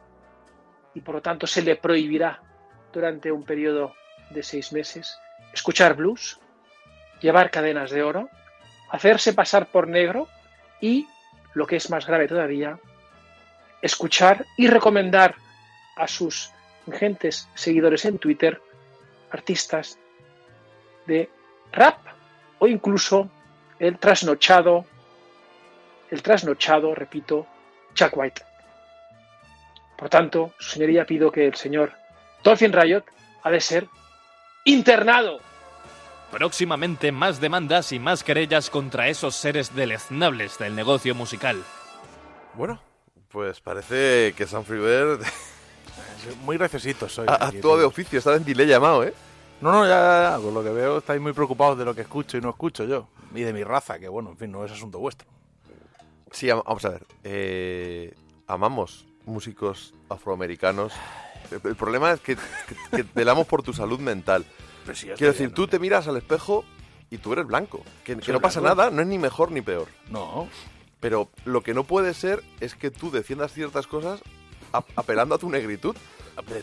y por lo tanto se le prohibirá durante un periodo de seis meses escuchar blues, llevar cadenas de oro, hacerse pasar por negro y, lo que es más grave todavía, escuchar y recomendar a sus ingentes seguidores en Twitter artistas de rap o incluso el trasnochado, el trasnochado, repito, Chuck White. Por tanto, su señoría pido que el señor Dolphin Riot ha de ser internado. Próximamente más demandas y más querellas contra esos seres deleznables del negocio musical. Bueno, pues parece que San Freebird Muy graciosito soy. actuado de oficio, está en delay llamado, ¿eh? No, no, ya, ya, ya, con lo que veo estáis muy preocupados de lo que escucho y no escucho yo. Y de mi raza, que bueno, en fin, no es asunto vuestro. Sí, am- vamos a ver. eh, amamos músicos afroamericanos. El, el problema es que, que, que velamos por tu salud mental. Pero si ya Quiero decir, tú te miras al espejo y tú eres blanco. Que, no pasa blanco. nada, no es ni mejor ni peor. No. Pero lo que no puede ser es que tú defiendas ciertas cosas ap- apelando a tu negritud.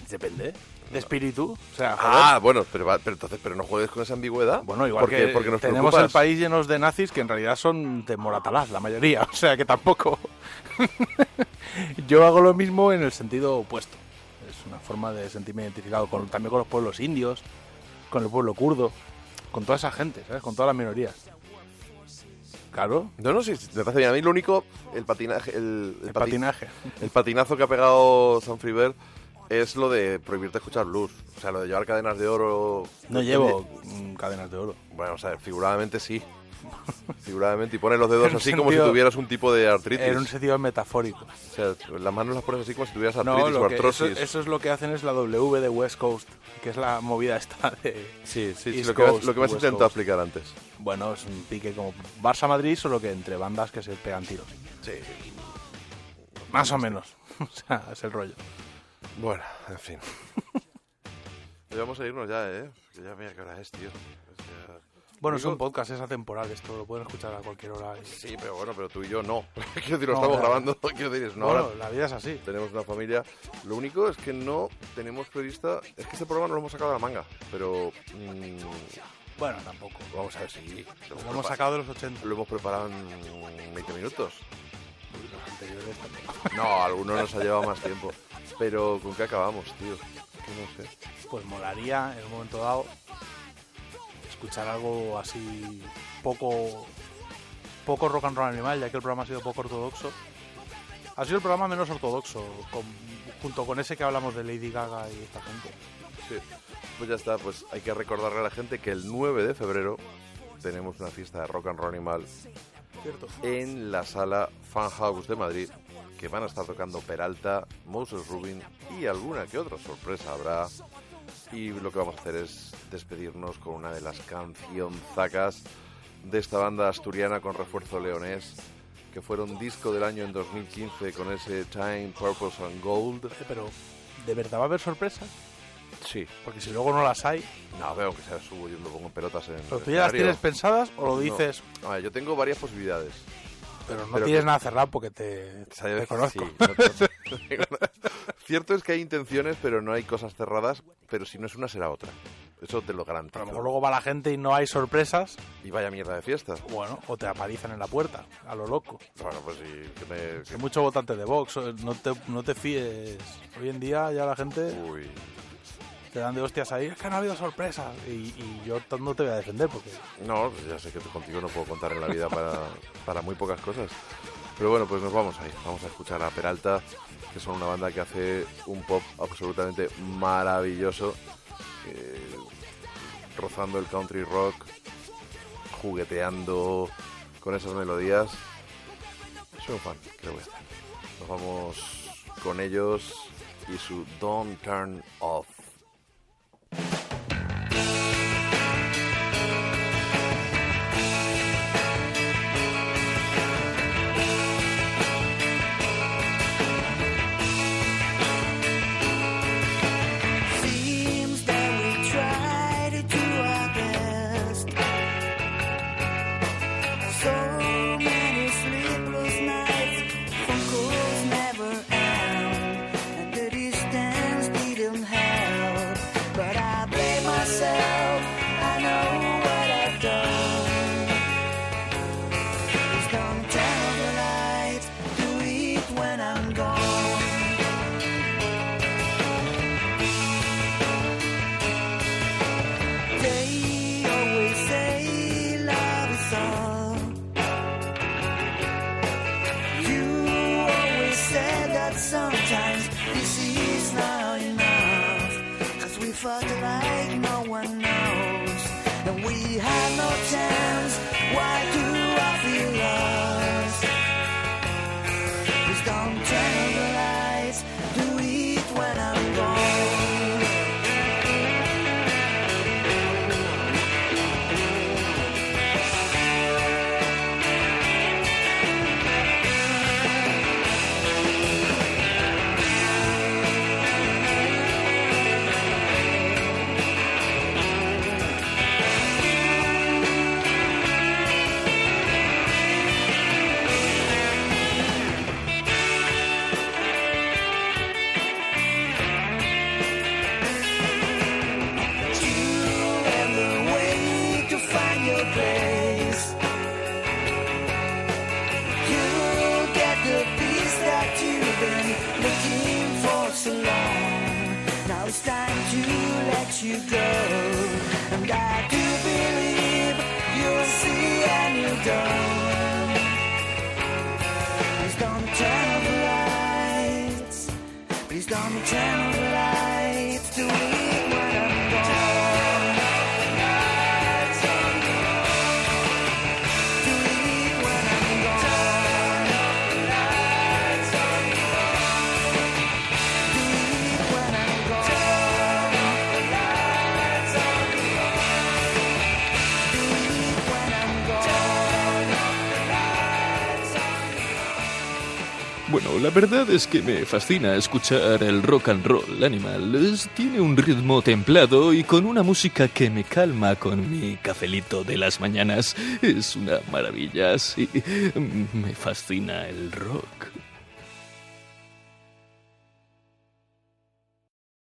Depende. ¿De espíritu? O sea, Ah, bueno, pero, pero entonces, pero no juegues con esa ambigüedad. Bueno, igual porque, que porque nos tenemos preocupas. el país llenos de nazis que en realidad son de Moratalaz, la mayoría. O sea que tampoco. Yo hago lo mismo en el sentido opuesto. Es una forma de sentirme identificado con, también con los pueblos indios, con el pueblo kurdo, con toda esa gente, ¿sabes? Con todas las minorías. Claro. No, no, sí, me parece bien. A mí lo único, el patinaje. El, El pati- patinaje. El patinazo que ha pegado Sanfriver es lo de prohibirte escuchar blues. O sea, lo de llevar cadenas de oro. No llevo mm, cadenas de oro. Bueno, o sea, figuradamente sí. figuradamente. Y pones los dedos así como si tuvieras un tipo de artritis. En un sentido metafórico. O sea, las manos las pones así como si tuvieras No, artritis o lo que- eso, artrosis. eso es lo que hacen es la W de West Coast, que es la movida esta de... Sí, sí, sí, lo que, me has- Coast, lo que me has West intentado explicar antes. Bueno, es un pique como Barça-Madrid, solo que entre bandas que se pegan tiros. Sí, Más o menos. O sea, es el rollo. Bueno, en fin. Vamos a irnos ya, ¿eh? Que ya mira qué hora es, tío. O sea, Bueno, digo- son podcasts, es atemporal esto, lo pueden escuchar a cualquier hora. y- Sí, pero bueno, pero tú y yo no. Quiero decir, lo No, estamos claro. grabando. Quiero decir, es una Bueno, hora. la vida es así. Tenemos una familia. Lo único es que no tenemos prevista. Es que este programa no lo hemos sacado de la manga. Pero. mm, Bueno, tampoco. vamos a ver si. Lo, Lo hemos sacado de los 80. Lo hemos preparado en 20 minutos. Los anteriores tampoco. No, alguno nos ha llevado más tiempo. Pero ¿con qué acabamos, tío? Que no sé. Pues molaría en un momento dado escuchar algo así poco poco rock and roll animal, ya que el programa ha sido poco ortodoxo. Ha sido el programa menos ortodoxo, con- junto con ese que hablamos de Lady Gaga y esta gente. Sí. Pues ya está, pues hay que recordarle a la gente que el 9 de febrero tenemos una fiesta de rock and roll animal Cierto. en la sala Fan House de Madrid, que van a estar tocando Peralta, Moses Rubin y alguna que otra sorpresa habrá. Y lo que vamos a hacer es despedirnos con una de las cancionzacas de esta banda asturiana con refuerzo leonés, que fueron disco del año en 2015 con ese Time, Purpose and Gold. Pero, ¿de verdad va a haber sorpresas? Sí. Porque si luego no las hay, No, veo que sea subo yo me pongo pelotas en. ¿pero tú ya las tienes pensadas o lo No. dices, A ver, yo tengo varias posibilidades. pero no Pero tienes que- nada cerrado porque te, Sabes te conozco? sí, no te- Cierto es que hay intenciones, pero no hay cosas cerradas. Pero si no es una, será otra. Eso te lo A garantizo. lo mejor luego va la gente y no hay sorpresas, Y vaya mierda de fiesta. bueno, o te aparizan en la puerta, a lo loco. Bueno, pues sí, que me. que- Hay mucho votante de Vox, no te, no te fíes. Hoy en día ya la gente Uy. te dan de hostias ahí, es que no ha habido sorpresas. Y, y yo no te voy a defender porque No, pues ya sé que contigo no puedo contar en la vida para, para muy pocas cosas. Pero bueno, pues nos vamos ahí. Vamos a escuchar a Peralta, que son una banda que hace un pop absolutamente maravilloso, eh, rozando el country rock, jugueteando con esas melodías. Soy un fan, ¿qué le voy a hacer? Nos vamos con ellos y su Don't Turn Off. You. La verdad es que me fascina escuchar el rock and roll animal. Tiene un ritmo templado y con una música que me calma con mi cafelito de las mañanas. Es una maravilla, sí. Me fascina el rock.